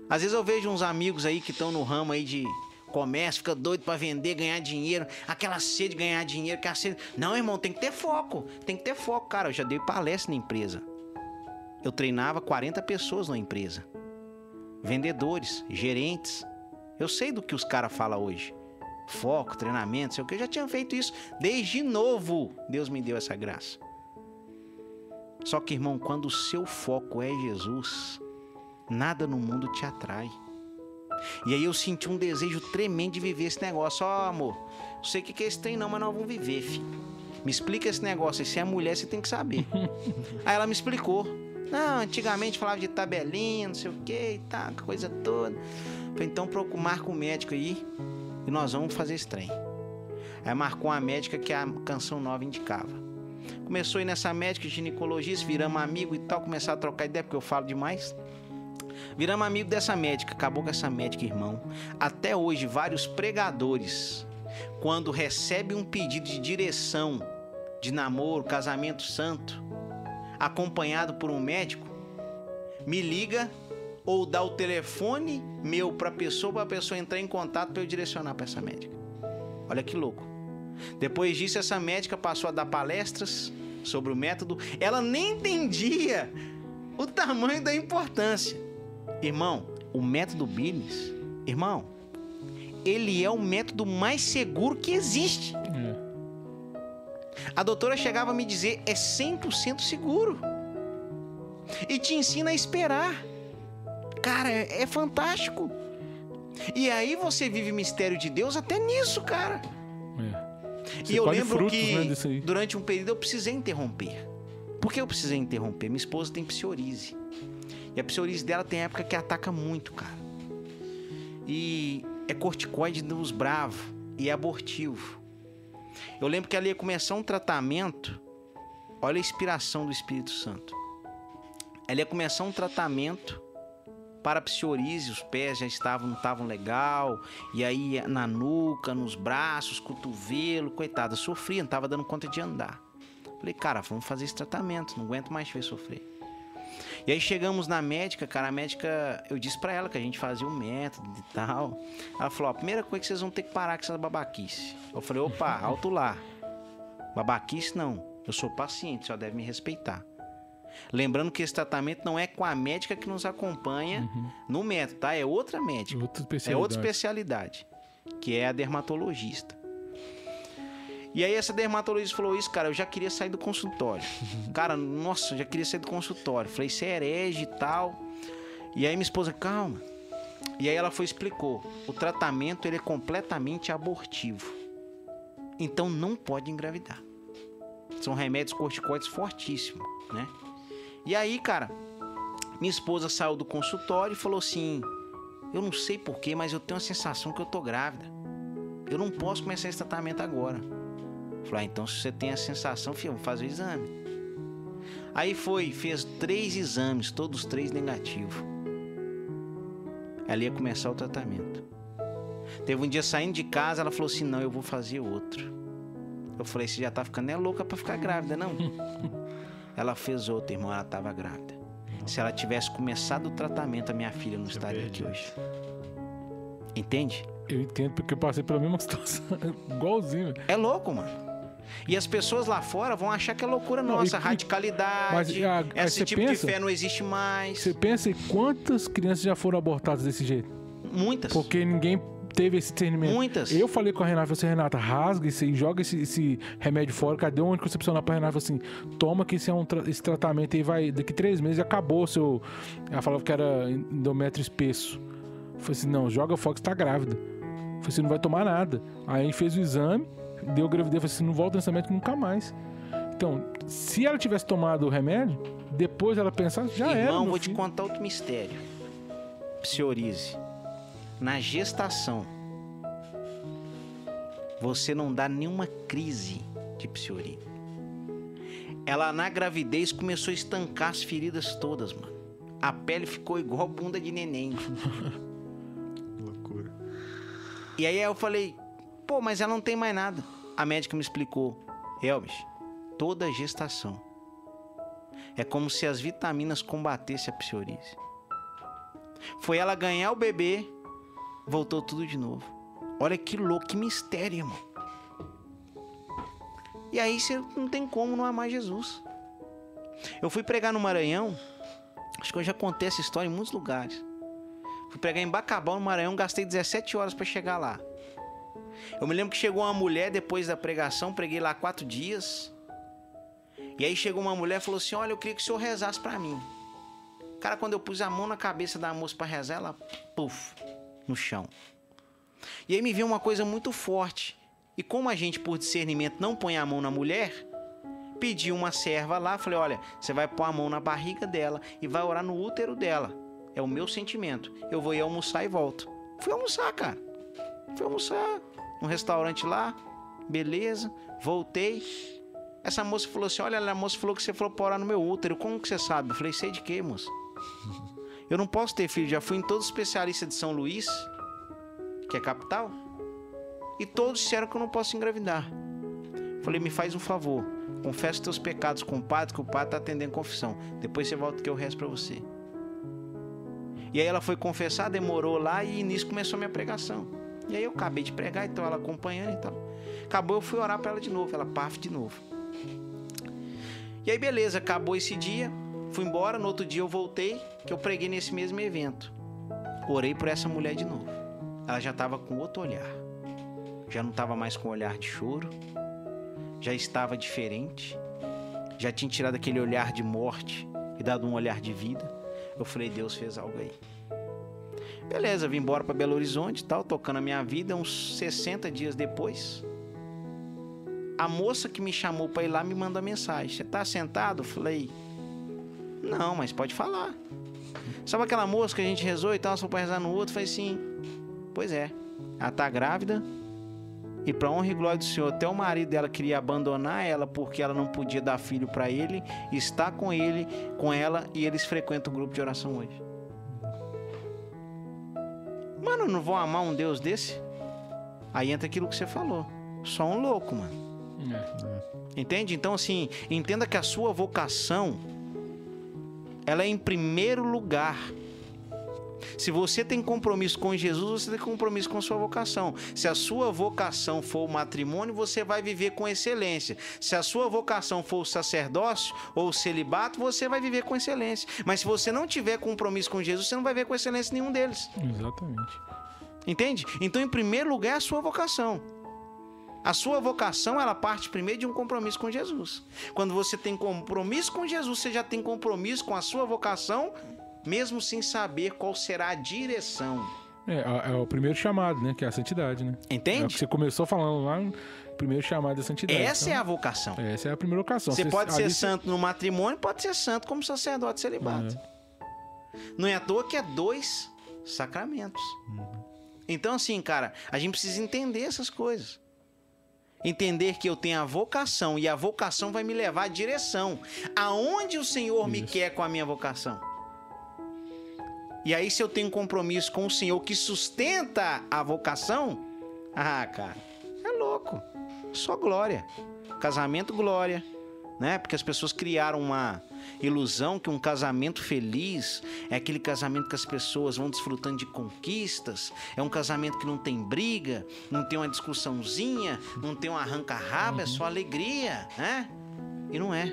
Às vezes eu vejo uns amigos aí que estão no ramo aí de comércio, fica doido pra vender, ganhar dinheiro, aquela sede de ganhar dinheiro, aquela sede. Não, irmão, tem que ter foco. Tem que ter foco, cara. Eu já dei palestra na empresa. Eu treinava 40 pessoas na empresa. Vendedores, gerentes. Eu sei do que os caras falam hoje. Foco, treinamento, sei o que. Eu já tinha feito isso desde novo. Deus me deu essa graça. Só que, irmão, quando o seu foco é Jesus, nada no mundo te atrai. E aí eu senti um desejo tremendo de viver esse negócio. Ó, oh, amor, não sei o que é esse trem não, mas nós vamos viver, filho. Me explica esse negócio. E se é mulher, você tem que saber. aí ela me explicou. Não, antigamente falava de tabelinha, não sei o que e tal, coisa toda. Falei, então marca o médico aí e nós vamos fazer esse trem. Aí marcou uma médica que a canção nova indicava. Começou a ir nessa médica, ginecologista, viramos amigo e tal, começar a trocar ideia, porque eu falo demais. Viramos amigo dessa médica, acabou com essa médica, irmão. Até hoje, vários pregadores, quando recebem um pedido de direção, de namoro, casamento santo, acompanhado por um médico, me liga ou dá o telefone meu para pessoa, para a pessoa entrar em contato para eu direcionar para essa médica. Olha que louco. Depois disso, essa médica passou a dar palestras sobre o método. Ela nem entendia o tamanho da importância. Irmão, o método Business, irmão, ele é o método mais seguro que existe. É. A doutora chegava a me dizer: é 100% seguro. E te ensina a esperar. Cara, é, é fantástico. E aí você vive mistério de Deus até nisso, cara. É. E eu lembro frutos, que né, durante um período eu precisei interromper. Por que eu precisei interromper? Minha esposa tem psoríase. E a psoríase dela tem época que ataca muito, cara. E é corticoide nos bravos e é abortivo. Eu lembro que ela ia começar um tratamento. Olha a inspiração do Espírito Santo. Ela ia começar um tratamento para psoríase, os pés já estavam, não estavam legal, e aí na nuca, nos braços, cotovelo, coitada, sofria, não estava dando conta de andar. Falei, cara, vamos fazer esse tratamento, não aguento mais ver sofrer. E aí chegamos na médica, cara, a médica, eu disse para ela que a gente fazia o um método e tal. Ela falou: a primeira coisa é que vocês vão ter que parar com essa babaquice. Eu falei: opa, alto lá. Babaquice não. Eu sou paciente, só deve me respeitar. Lembrando que esse tratamento não é com a médica que nos acompanha uhum. no método, tá? É outra médica. Outra é outra especialidade, que é a dermatologista. E aí essa dermatologista falou isso, cara, eu já queria sair do consultório. Cara, nossa, eu já queria sair do consultório. Falei, você é herege e tal. E aí minha esposa, calma. E aí ela foi explicou, o tratamento ele é completamente abortivo. Então não pode engravidar. São remédios corticoides fortíssimos, né? E aí, cara, minha esposa saiu do consultório e falou assim: Eu não sei porquê, mas eu tenho a sensação que eu tô grávida. Eu não posso começar esse tratamento agora. Falei, ah, então se você tem a sensação, filho, vamos fazer o exame. Aí foi, fez três exames, todos três negativos. Ela ia começar o tratamento. Teve um dia saindo de casa, ela falou assim: Não, eu vou fazer outro. Eu falei: Você já tá ficando é louca pra ficar grávida, não? Ela fez outra, irmão, ela estava grávida. Se ela tivesse começado o tratamento, a minha filha não estaria aqui hoje. Entende? Eu entendo porque eu passei pela mesma situação, igualzinho. É louco, mano. E as pessoas lá fora vão achar que é loucura nossa, e, radicalidade, mas, a, esse tipo pensa, de fé não existe mais. Você pensa em quantas crianças já foram abortadas desse jeito? Muitas. Porque ninguém teve esse discernimento. Muitas. Eu falei com a Renata, você, Renata, rasga esse, e joga esse, esse, remédio fora. Cadê um anticoncepcional pra Renata? assim, toma que esse, é um esse tratamento aí vai, daqui três meses acabou seu... Ela falava que era endométrio espesso. Falei assim, não, joga fora que você tá grávida. Falei assim, não vai tomar nada. Aí fez o exame, deu gravidez, eu falei assim, não volta nesse médico nunca mais. Então, se ela tivesse tomado o remédio, depois ela pensasse, já Irmão, era. Irmão, vou filho. te contar outro mistério. Psoríase na gestação, você não dá nenhuma crise de psoríase. Ela na gravidez começou a estancar as feridas todas, mano. A pele ficou igual bunda de neném. Loucura. E aí eu falei, pô, mas ela não tem mais nada. A médica me explicou, Elvis, toda gestação. É como se as vitaminas combatessem a psoríase. Foi ela ganhar o bebê, voltou tudo de novo. Olha que louco, que mistério, irmão. E aí você não tem como não amar Jesus. Eu fui pregar no Maranhão, acho que eu já contei essa história em muitos lugares. Fui pregar em Bacabal, no Maranhão, gastei 17 horas para chegar lá. Eu me lembro que chegou uma mulher depois da pregação, preguei lá quatro dias. E aí chegou uma mulher e falou assim: Olha, eu queria que o senhor rezasse para mim. Cara, quando eu pus a mão na cabeça da moça para rezar, ela, puf, no chão. E aí me veio uma coisa muito forte. E como a gente, por discernimento, não põe a mão na mulher, pedi uma serva lá, falei: Olha, você vai pôr a mão na barriga dela e vai orar no útero dela. É o meu sentimento. Eu vou ir almoçar e volto. Fui almoçar, cara. Fui almoçar num restaurante lá, beleza, voltei. Essa moça falou assim: Olha, a moça falou que você falou para orar no meu útero. Como que você sabe? Eu falei: Sei de quê, moça? Eu não posso ter filho. Já fui em todos os especialistas de São Luís, que é capital, e todos disseram que eu não posso engravidar. Falei: Me faz um favor. Confessa teus pecados com o padre, que o padre está atendendo confissão. Depois você volta que eu resto para você. E aí ela foi confessar, demorou lá e nisso começou a minha pregação. E aí eu acabei de pregar, então ela acompanhando e tal. Acabou, eu fui orar para ela de novo, ela paf de novo. E aí beleza, acabou esse dia, fui embora, no outro dia eu voltei, que eu preguei nesse mesmo evento. Orei por essa mulher de novo. Ela já estava com outro olhar. Já não estava mais com olhar de choro, já estava diferente. Já tinha tirado aquele olhar de morte e dado um olhar de vida. Eu falei, Deus fez algo aí. Beleza, vim embora para Belo Horizonte tal, tocando a minha vida. Uns 60 dias depois, a moça que me chamou para ir lá me manda mensagem. Você tá sentado? Falei, não, mas pode falar. Sabe aquela moça que a gente rezou e tal, só para rezar no outro? Falei assim, pois é, ela tá grávida e para honra e glória do Senhor, até o marido dela queria abandonar ela porque ela não podia dar filho para ele, está com ele, com ela e eles frequentam o grupo de oração hoje. Mano, não vou amar um Deus desse? Aí entra aquilo que você falou. Só um louco, mano. É. Entende? Então, assim, entenda que a sua vocação ela é em primeiro lugar. Se você tem compromisso com Jesus, você tem compromisso com a sua vocação. Se a sua vocação for o matrimônio, você vai viver com excelência. Se a sua vocação for o sacerdócio ou o celibato, você vai viver com excelência. Mas se você não tiver compromisso com Jesus, você não vai ver com excelência nenhum deles. Exatamente. Entende? Então, em primeiro lugar, é a sua vocação. A sua vocação, ela parte primeiro de um compromisso com Jesus. Quando você tem compromisso com Jesus, você já tem compromisso com a sua vocação mesmo sem saber qual será a direção. É, é o primeiro chamado, né? Que é a santidade, né? Entende? É o que você começou falando lá, primeiro chamado da santidade. Essa então, é a vocação. Essa é a primeira vocação. Você, você pode ser santo no matrimônio, pode ser santo como sacerdote celibato. É. Não é à toa que é dois sacramentos. Uhum. Então, assim, cara, a gente precisa entender essas coisas. Entender que eu tenho a vocação e a vocação vai me levar à direção. Aonde o Senhor Isso. me quer com a minha vocação? E aí, se eu tenho um compromisso com o Senhor que sustenta a vocação, ah, cara, é louco. Só glória. Casamento, glória. Né? Porque as pessoas criaram uma ilusão que um casamento feliz é aquele casamento que as pessoas vão desfrutando de conquistas, é um casamento que não tem briga, não tem uma discussãozinha, não tem um arranca-rabo, é é só alegria, né? E não é.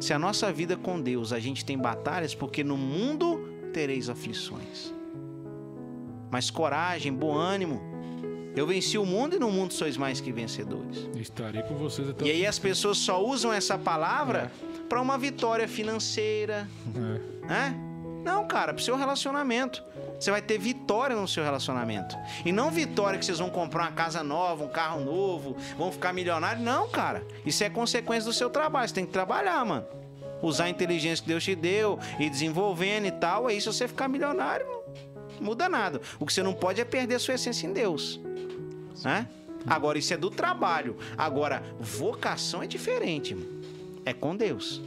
Se a nossa vida com Deus a gente tem batalhas, porque no mundo tereis aflições. Mas coragem, bom ânimo. Eu venci o mundo e no mundo sois mais que vencedores. Estarei com vocês até E aí as pessoas só usam essa palavra é. para uma vitória financeira. É. Né? Não, cara, para o seu relacionamento. Você vai ter vitória no seu relacionamento. E não vitória que vocês vão comprar uma casa nova, um carro novo, vão ficar milionários. Não, cara. Isso é consequência do seu trabalho. Você tem que trabalhar, mano usar a inteligência que Deus te deu e desenvolvendo e tal, aí se você ficar milionário, não muda nada. O que você não pode é perder sua essência em Deus. Né? Agora, isso é do trabalho. Agora, vocação é diferente, irmão. É com Deus.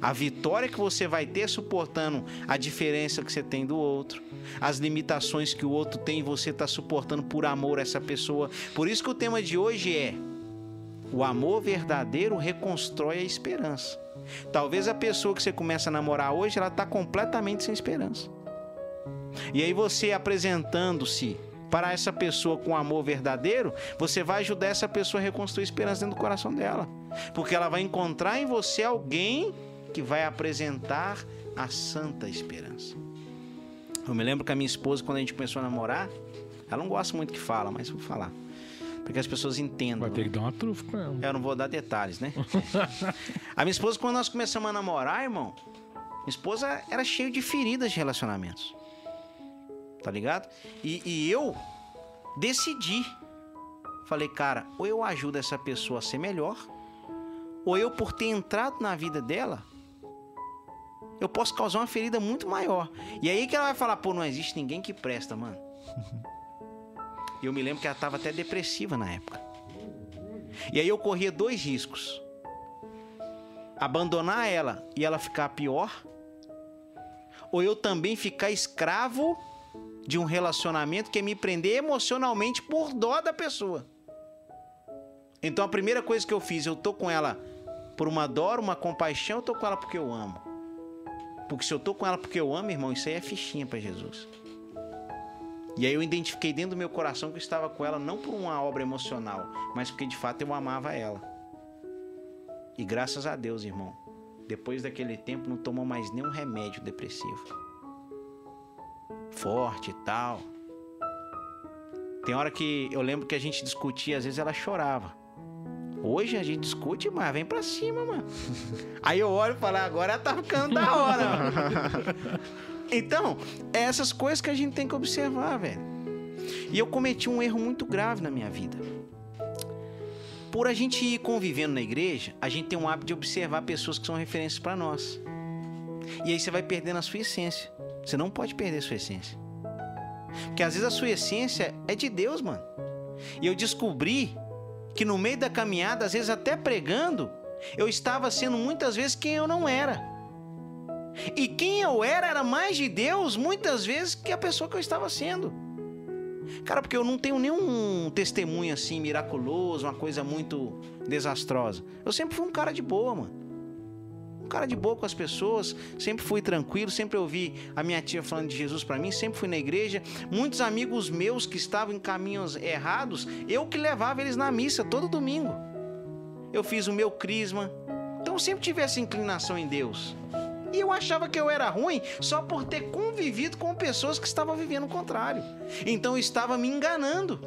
A vitória que você vai ter suportando a diferença que você tem do outro, as limitações que o outro tem, você está suportando por amor a essa pessoa. Por isso que o tema de hoje é O amor verdadeiro reconstrói a esperança. Talvez a pessoa que você começa a namorar hoje, ela está completamente sem esperança. E aí você apresentando-se para essa pessoa com amor verdadeiro, você vai ajudar essa pessoa a reconstruir esperança dentro do coração dela. Porque ela vai encontrar em você alguém que vai apresentar a santa esperança. Eu me lembro que a minha esposa, quando a gente começou a namorar, ela não gosta muito que fala, mas vou falar. Porque as pessoas entendam. Vai ter que dar uma trufa pra ela. Eu não vou dar detalhes, né? a minha esposa, quando nós começamos a namorar, irmão, minha esposa era cheia de feridas de relacionamentos. Tá ligado? E, e eu decidi. Falei, cara, ou eu ajudo essa pessoa a ser melhor, ou eu, por ter entrado na vida dela, eu posso causar uma ferida muito maior. E aí que ela vai falar, pô, não existe ninguém que presta, mano. E eu me lembro que ela estava até depressiva na época. E aí eu corria dois riscos: abandonar ela e ela ficar pior, ou eu também ficar escravo de um relacionamento que é me prender emocionalmente por dó da pessoa. Então a primeira coisa que eu fiz, eu tô com ela por uma dor, uma compaixão, eu tô com ela porque eu amo. Porque se eu tô com ela porque eu amo, irmão, isso aí é fichinha para Jesus. E aí eu identifiquei dentro do meu coração que eu estava com ela não por uma obra emocional, mas porque de fato eu amava ela. E graças a Deus, irmão, depois daquele tempo não tomou mais nenhum remédio depressivo. Forte e tal. Tem hora que eu lembro que a gente discutia, às vezes ela chorava. Hoje a gente discute, mas vem pra cima, mano. Aí eu olho e falo, agora ela tá ficando da hora. Então, é essas coisas que a gente tem que observar, velho. E eu cometi um erro muito grave na minha vida. Por a gente ir convivendo na igreja, a gente tem um hábito de observar pessoas que são referências para nós. E aí você vai perdendo a sua essência. Você não pode perder a sua essência. Porque às vezes a sua essência é de Deus, mano. E eu descobri que no meio da caminhada, às vezes até pregando, eu estava sendo muitas vezes quem eu não era. E quem eu era era mais de Deus muitas vezes que a pessoa que eu estava sendo. Cara, porque eu não tenho nenhum testemunho assim miraculoso, uma coisa muito desastrosa. Eu sempre fui um cara de boa, mano. Um cara de boa com as pessoas, sempre fui tranquilo, sempre ouvi a minha tia falando de Jesus para mim, sempre fui na igreja. Muitos amigos meus que estavam em caminhos errados, eu que levava eles na missa todo domingo. Eu fiz o meu crisma. Então eu sempre tive essa inclinação em Deus. E eu achava que eu era ruim só por ter convivido com pessoas que estavam vivendo o contrário. Então eu estava me enganando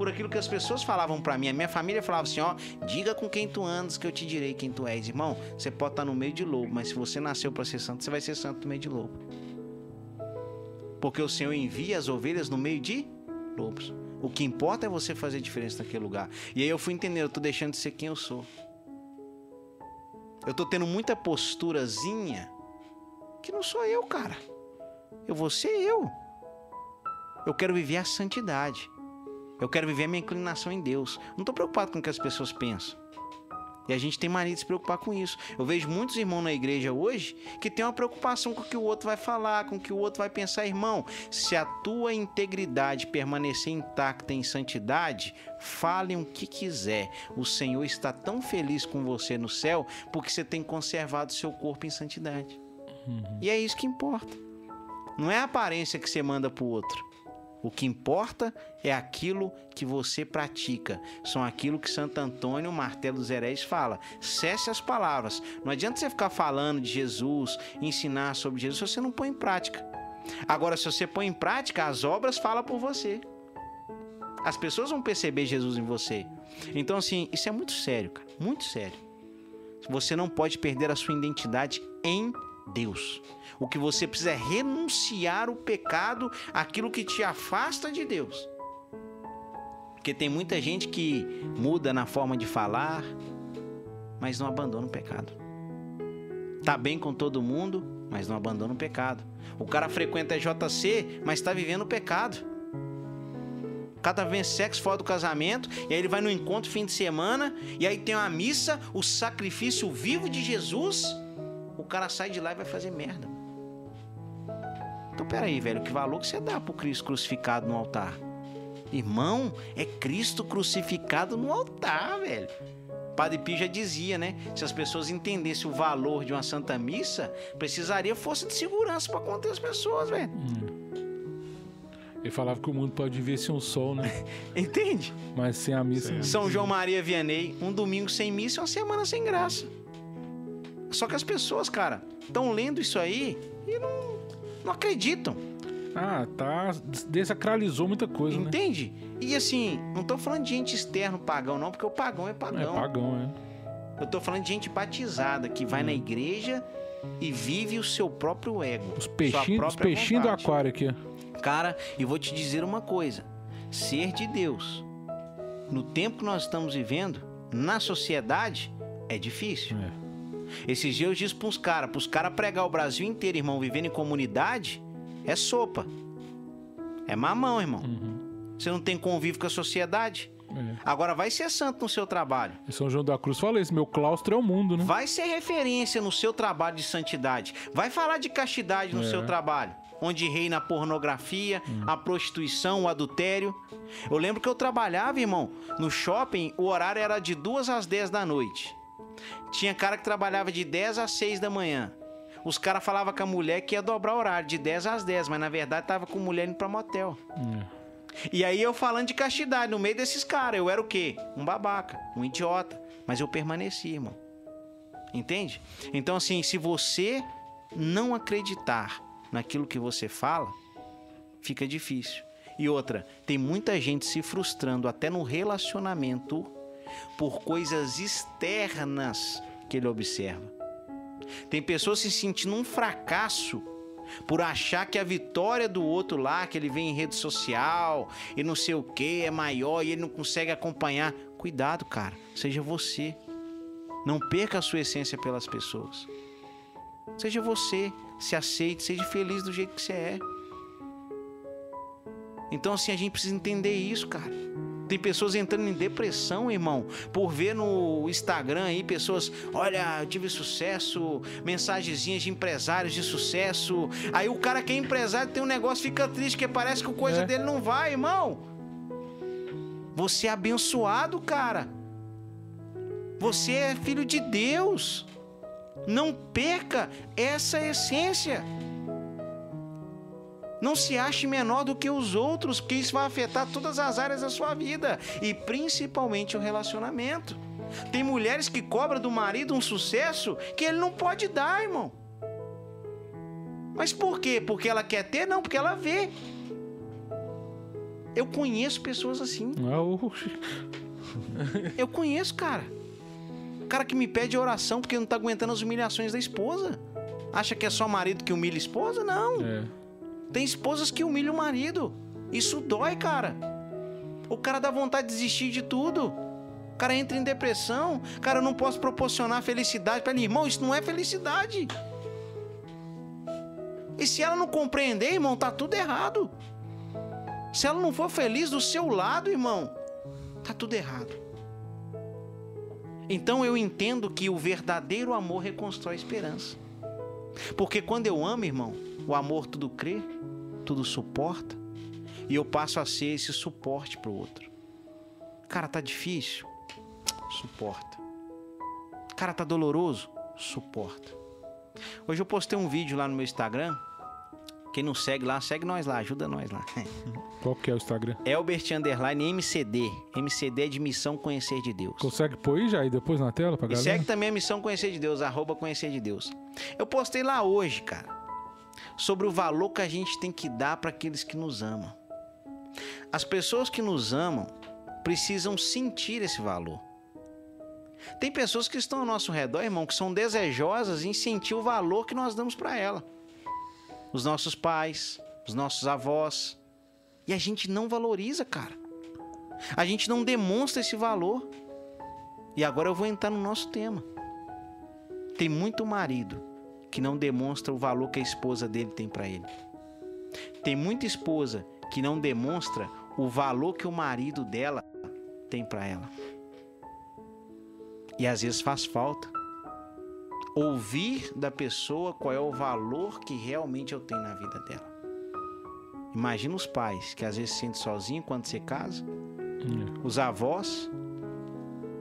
por aquilo que as pessoas falavam para mim. A minha família falava assim: ó, diga com quem tu andas que eu te direi quem tu és. Irmão, você pode estar no meio de lobo, mas se você nasceu para ser santo, você vai ser santo no meio de lobo. Porque o Senhor envia as ovelhas no meio de lobos. O que importa é você fazer diferença naquele lugar. E aí eu fui entender, eu tô deixando de ser quem eu sou. Eu tô tendo muita posturazinha que não sou eu, cara. Eu vou ser eu. Eu quero viver a santidade. Eu quero viver a minha inclinação em Deus. Não tô preocupado com o que as pessoas pensam. E a gente tem mania de se preocupar com isso. Eu vejo muitos irmãos na igreja hoje que tem uma preocupação com o que o outro vai falar, com o que o outro vai pensar. Irmão, se a tua integridade permanecer intacta em santidade, fale o que quiser. O Senhor está tão feliz com você no céu porque você tem conservado seu corpo em santidade. Uhum. E é isso que importa. Não é a aparência que você manda pro outro. O que importa é aquilo que você pratica. São aquilo que Santo Antônio, martelo dos heréis, fala. Cesse as palavras. Não adianta você ficar falando de Jesus, ensinar sobre Jesus, se você não põe em prática. Agora, se você põe em prática, as obras falam por você. As pessoas vão perceber Jesus em você. Então, assim, isso é muito sério, cara. Muito sério. Você não pode perder a sua identidade em Deus. O que você precisa é renunciar o pecado, aquilo que te afasta de Deus. Porque tem muita gente que muda na forma de falar, mas não abandona o pecado. Tá bem com todo mundo, mas não abandona o pecado. O cara frequenta JC, mas está vivendo o pecado. O cara tá vivendo sexo fora do casamento, e aí ele vai no encontro fim de semana, e aí tem uma missa, o sacrifício vivo de Jesus. O cara sai de lá e vai fazer merda. Então, peraí, velho, que valor que você dá pro Cristo crucificado no altar? Irmão, é Cristo crucificado no altar, velho. Padre Pio já dizia, né? Se as pessoas entendessem o valor de uma Santa Missa, precisaria força de segurança para conter as pessoas, velho. Ele falava que o mundo pode viver sem o sol, né? Entende? Mas sem a missa. São João Maria Vianney, um domingo sem missa é uma semana sem graça. Só que as pessoas, cara, estão lendo isso aí e não, não acreditam. Ah, tá. Desacralizou muita coisa, né? Entende? E assim, não tô falando de gente externo pagão, não, porque o pagão é É pagão. pagão, é. Eu tô falando de gente batizada que vai na igreja e vive o seu próprio ego. Os peixinhos, os do aquário aqui. Cara, e vou te dizer uma coisa: ser de Deus, no tempo que nós estamos vivendo, na sociedade, é difícil. É. Esses dias eu disse pros caras, pros caras pregar o Brasil inteiro, irmão, vivendo em comunidade, é sopa. É mamão, irmão. Uhum. Você não tem convívio com a sociedade. É. Agora vai ser santo no seu trabalho. E São João da Cruz fala isso, meu claustro é o mundo, né? Vai ser referência no seu trabalho de santidade. Vai falar de castidade no É. seu trabalho. Onde reina a pornografia, a prostituição, o adultério. Eu lembro que eu trabalhava, irmão, no shopping, o horário era de 2 às 10 da noite. Tinha cara que trabalhava de 10 às 6 da manhã. Os caras falavam com a mulher que ia dobrar o horário de 10 às 10, mas na verdade tava com mulher indo pra motel. É. E aí eu falando de castidade no meio desses caras, eu era o quê? Um babaca, um idiota. Mas eu permaneci, irmão. Entende? Então, assim, se você não acreditar naquilo que você fala, fica difícil. E outra, tem muita gente se frustrando até no relacionamento por coisas externas que ele observa. Tem pessoas se sentindo um fracasso por achar que a vitória do outro lá, que ele vê em rede social e não sei o que, é maior e ele não consegue acompanhar. Cuidado, cara. Seja você. Não perca a sua essência pelas pessoas. Seja você. Se aceite, seja feliz do jeito que você é. Então, assim, a gente precisa entender isso, cara. Tem pessoas entrando em depressão, irmão, por ver no Instagram aí pessoas, olha, eu tive sucesso, mensagenzinhas de empresários de sucesso. Aí o cara que é empresário tem um negócio, fica triste, porque parece que a coisa É. dele não vai, irmão. Você é abençoado, cara. Você é filho de Deus. Não perca essa essência. Não se ache menor do que os outros, porque isso vai afetar todas as áreas da sua vida e principalmente o relacionamento. Tem mulheres que cobram do marido um sucesso que ele não pode dar, irmão. Mas por quê? Porque ela quer ter? Não, porque ela vê. Eu conheço pessoas assim. Ah, o- Eu conheço, cara. Cara que me pede oração porque não tá aguentando as humilhações da esposa. Acha que é só marido que humilha a esposa? Não. É. Tem esposas que humilham o marido. Isso dói, cara. O cara dá vontade de desistir de tudo. O cara entra em depressão. Cara, eu não posso proporcionar felicidade para ele. Irmão, isso não é felicidade. E se ela não compreender, irmão, tá tudo errado. Se ela não for feliz do seu lado, irmão, tá tudo errado. Então eu entendo que o verdadeiro amor reconstrói a esperança. Porque quando eu amo, irmão, o amor tudo crê, tudo suporta, e eu passo a ser esse suporte pro outro. Cara, tá difícil? Suporta. Cara, tá doloroso? Suporta. Hoje eu postei um vídeo lá no meu Instagram. Quem não segue lá, segue nós lá, ajuda nós lá. Qual que é o Instagram? Elbert Underline MCD. MCD é de Missão Conhecer de Deus. Consegue pôr aí já aí depois na tela pra E galera? segue também a Missão Conhecer de Deus, arroba Conhecer de Deus. Eu postei lá hoje, cara, sobre o valor que a gente tem que dar para aqueles que nos amam. As pessoas que nos amam precisam sentir esse valor. Tem pessoas que estão ao nosso redor, irmão, que são desejosas em sentir o valor que nós damos para ela. Os nossos pais, os nossos avós. E a gente não valoriza, cara. A gente não demonstra esse valor. E agora eu vou entrar no nosso tema. Tem muito marido que não demonstra o valor que a esposa dele tem para ele. Tem muita esposa que não demonstra o valor que o marido dela tem para ela. E às vezes faz falta ouvir da pessoa qual é o valor que realmente eu tenho na vida dela. Imagina os pais que às vezes se sentem sozinhos quando você casa, É. os avós.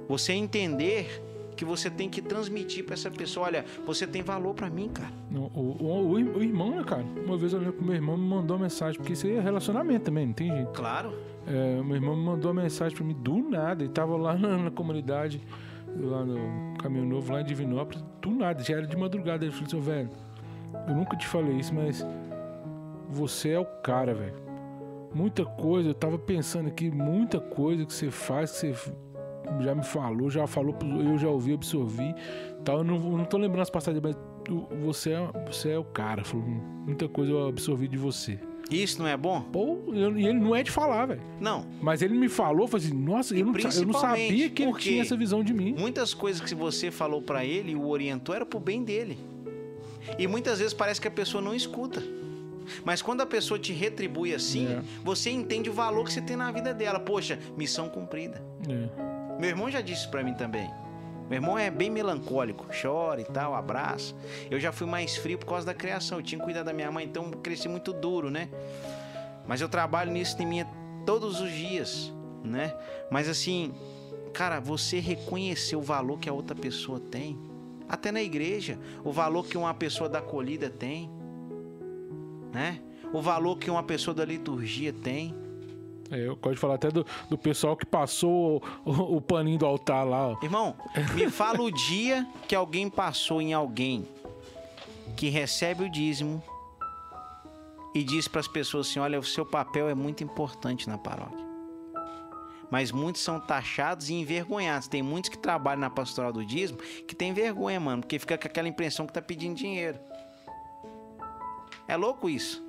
Você entender que você tem que transmitir pra essa pessoa, olha, você tem valor pra mim, cara. O, o- o- o irmão, né, cara? Uma vez eu lembro que meu irmão me mandou uma mensagem, porque isso aí é relacionamento também, não tem jeito. Claro. É, meu irmão me mandou uma mensagem pra mim do nada. Ele tava lá na, na comunidade, lá no Caminho Novo, lá em Divinópolis. Do nada, já era de madrugada. Ele falou assim, "Ô, velho, eu nunca te falei isso, mas você é o cara, velho. Muita coisa, eu tava pensando aqui, muita coisa que você faz, que você já me falou, já falou, eu já ouvi, absorvi. Tal, eu não, não tô lembrando as passagens, mas tu- você é, você é o cara. Falou, muita coisa eu absorvi de você. Isso não é bom? Pô, eu- e ele não é de falar, velho. Não. Mas ele me falou, falou assim, nossa, eu não, eu não sabia que ele tinha essa visão de mim. Muitas coisas que você falou pra ele e o orientou era pro bem dele. E muitas vezes parece que a pessoa não escuta. Mas quando a pessoa te retribui assim, É. você entende o valor que você tem na vida dela. Poxa, missão cumprida. É. Meu irmão já disse pra mim também. Meu irmão é bem melancólico, chora e tal, abraça. Eu já fui mais frio por causa da criação. Eu tinha que cuidar da minha mãe, então cresci muito duro, né? Mas eu trabalho nisso em mim todos os dias, né? Mas assim, cara, você reconhecer o valor que a outra pessoa tem, até na igreja, o valor que uma pessoa da acolhida tem, né? O valor que uma pessoa da liturgia tem. É, eu gosto de falar até do, do pessoal que passou o, o- paninho do altar lá. Irmão, me fala o dia que alguém passou em alguém que recebe o dízimo e diz para as pessoas assim: olha, o seu papel é muito importante na paróquia. Mas muitos são taxados e envergonhados. Tem muitos que trabalham na pastoral do dízimo que tem vergonha, mano, porque fica com aquela impressão que tá pedindo dinheiro. É louco isso.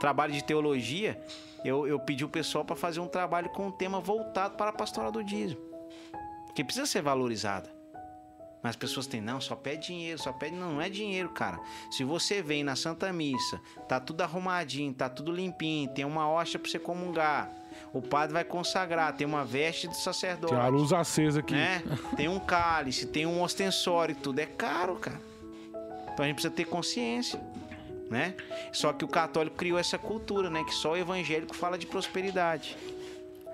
Trabalho de teologia, eu, eu pedi o pessoal para fazer um trabalho com um tema voltado para a pastoral do dízimo que precisa ser valorizada. Mas as pessoas têm, não, só pede dinheiro, só pede. Não, não é dinheiro, cara. Se você vem na Santa Missa, tá tudo arrumadinho, tá tudo limpinho, tem uma hóstia pra você comungar, o padre vai consagrar, tem uma veste do sacerdote. Tem a luz acesa aqui. né? Tem um cálice, tem um ostensório tudo. É caro, cara. Então a gente precisa ter consciência, né? Só que o católico criou essa cultura, né? Que só o evangélico fala de prosperidade.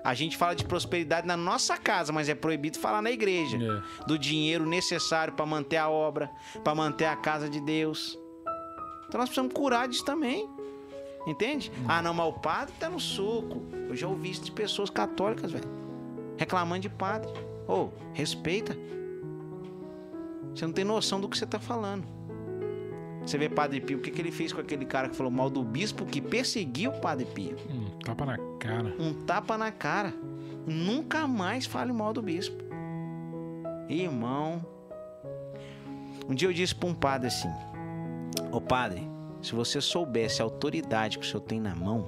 A gente fala de prosperidade na nossa casa, mas é proibido falar na igreja. É. Do dinheiro necessário para manter a obra, para manter a casa de Deus. Então nós precisamos curar disso também. Entende? Ah, não, mas o padre tá no suco. Eu já ouvi isso de pessoas católicas, velho. Reclamando de padre. Ô, respeita. Você não tem noção do que você tá falando. Você vê Padre Pio, o que, que ele fez com aquele cara que falou mal do bispo que perseguiu o Padre Pio? Hum, tapa na cara. Um tapa na cara. Nunca mais fale mal do bispo. Irmão. Um dia eu disse para um padre assim: Ô padre, se você soubesse a autoridade que o senhor tem na mão,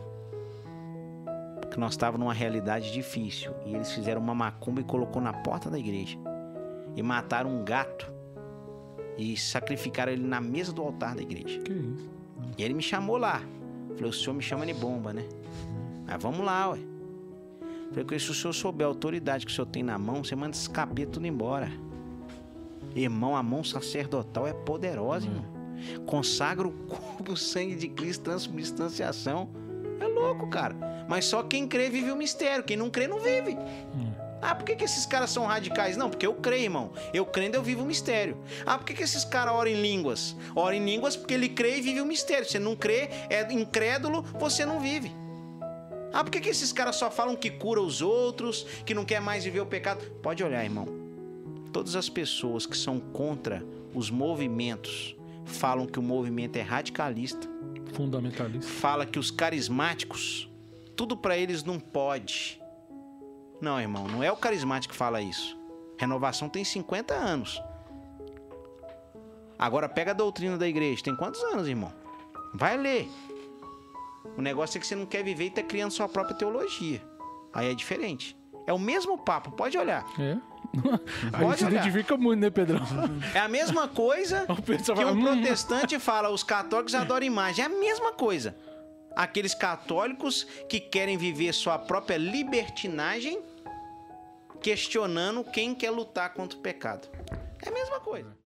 que nós estávamos numa realidade difícil e eles fizeram uma macumba e colocou na porta da igreja e mataram um gato e sacrificaram ele na mesa do altar da igreja. Que isso? E ele me chamou lá. Falei, o senhor me chama de bomba, né? Mas vamos lá, ué. Falei, se o senhor souber a autoridade que o senhor tem na mão, você manda esse capeta tudo embora. Irmão, a mão sacerdotal é poderosa, irmão. Consagra o corpo, o sangue de Cristo, transubstanciação. É louco, cara. Mas só quem crê vive o mistério. Quem não crê, não vive. Ah, por que, que esses caras são radicais? Não, porque eu creio, irmão. Eu crendo, eu vivo o mistério. Ah, por que, que esses caras oram em línguas? Oram em línguas porque ele crê e vive o mistério. Você não crê, é incrédulo, você não vive. Ah, por que, que esses caras só falam que cura os outros, que não quer mais viver o pecado? Pode olhar, irmão. Todas as pessoas que são contra os movimentos falam que o movimento é radicalista, Fundamentalista. fala que os carismáticos, tudo pra eles não pode. Não, irmão, não é o carismático que fala isso. Renovação tem 50 anos. Agora pega a doutrina da igreja. Tem quantos anos, irmão? Vai ler. O negócio é que você não quer viver e tá criando sua própria teologia. Aí é diferente. É o mesmo papo, pode olhar. É. A Pode se identifica muito, né, Pedrão? É a mesma coisa que um "Hum". protestante fala, os católicos adoram imagem. É a mesma coisa. Aqueles católicos que querem viver sua própria libertinagem, questionando quem quer lutar contra o pecado. É a mesma coisa.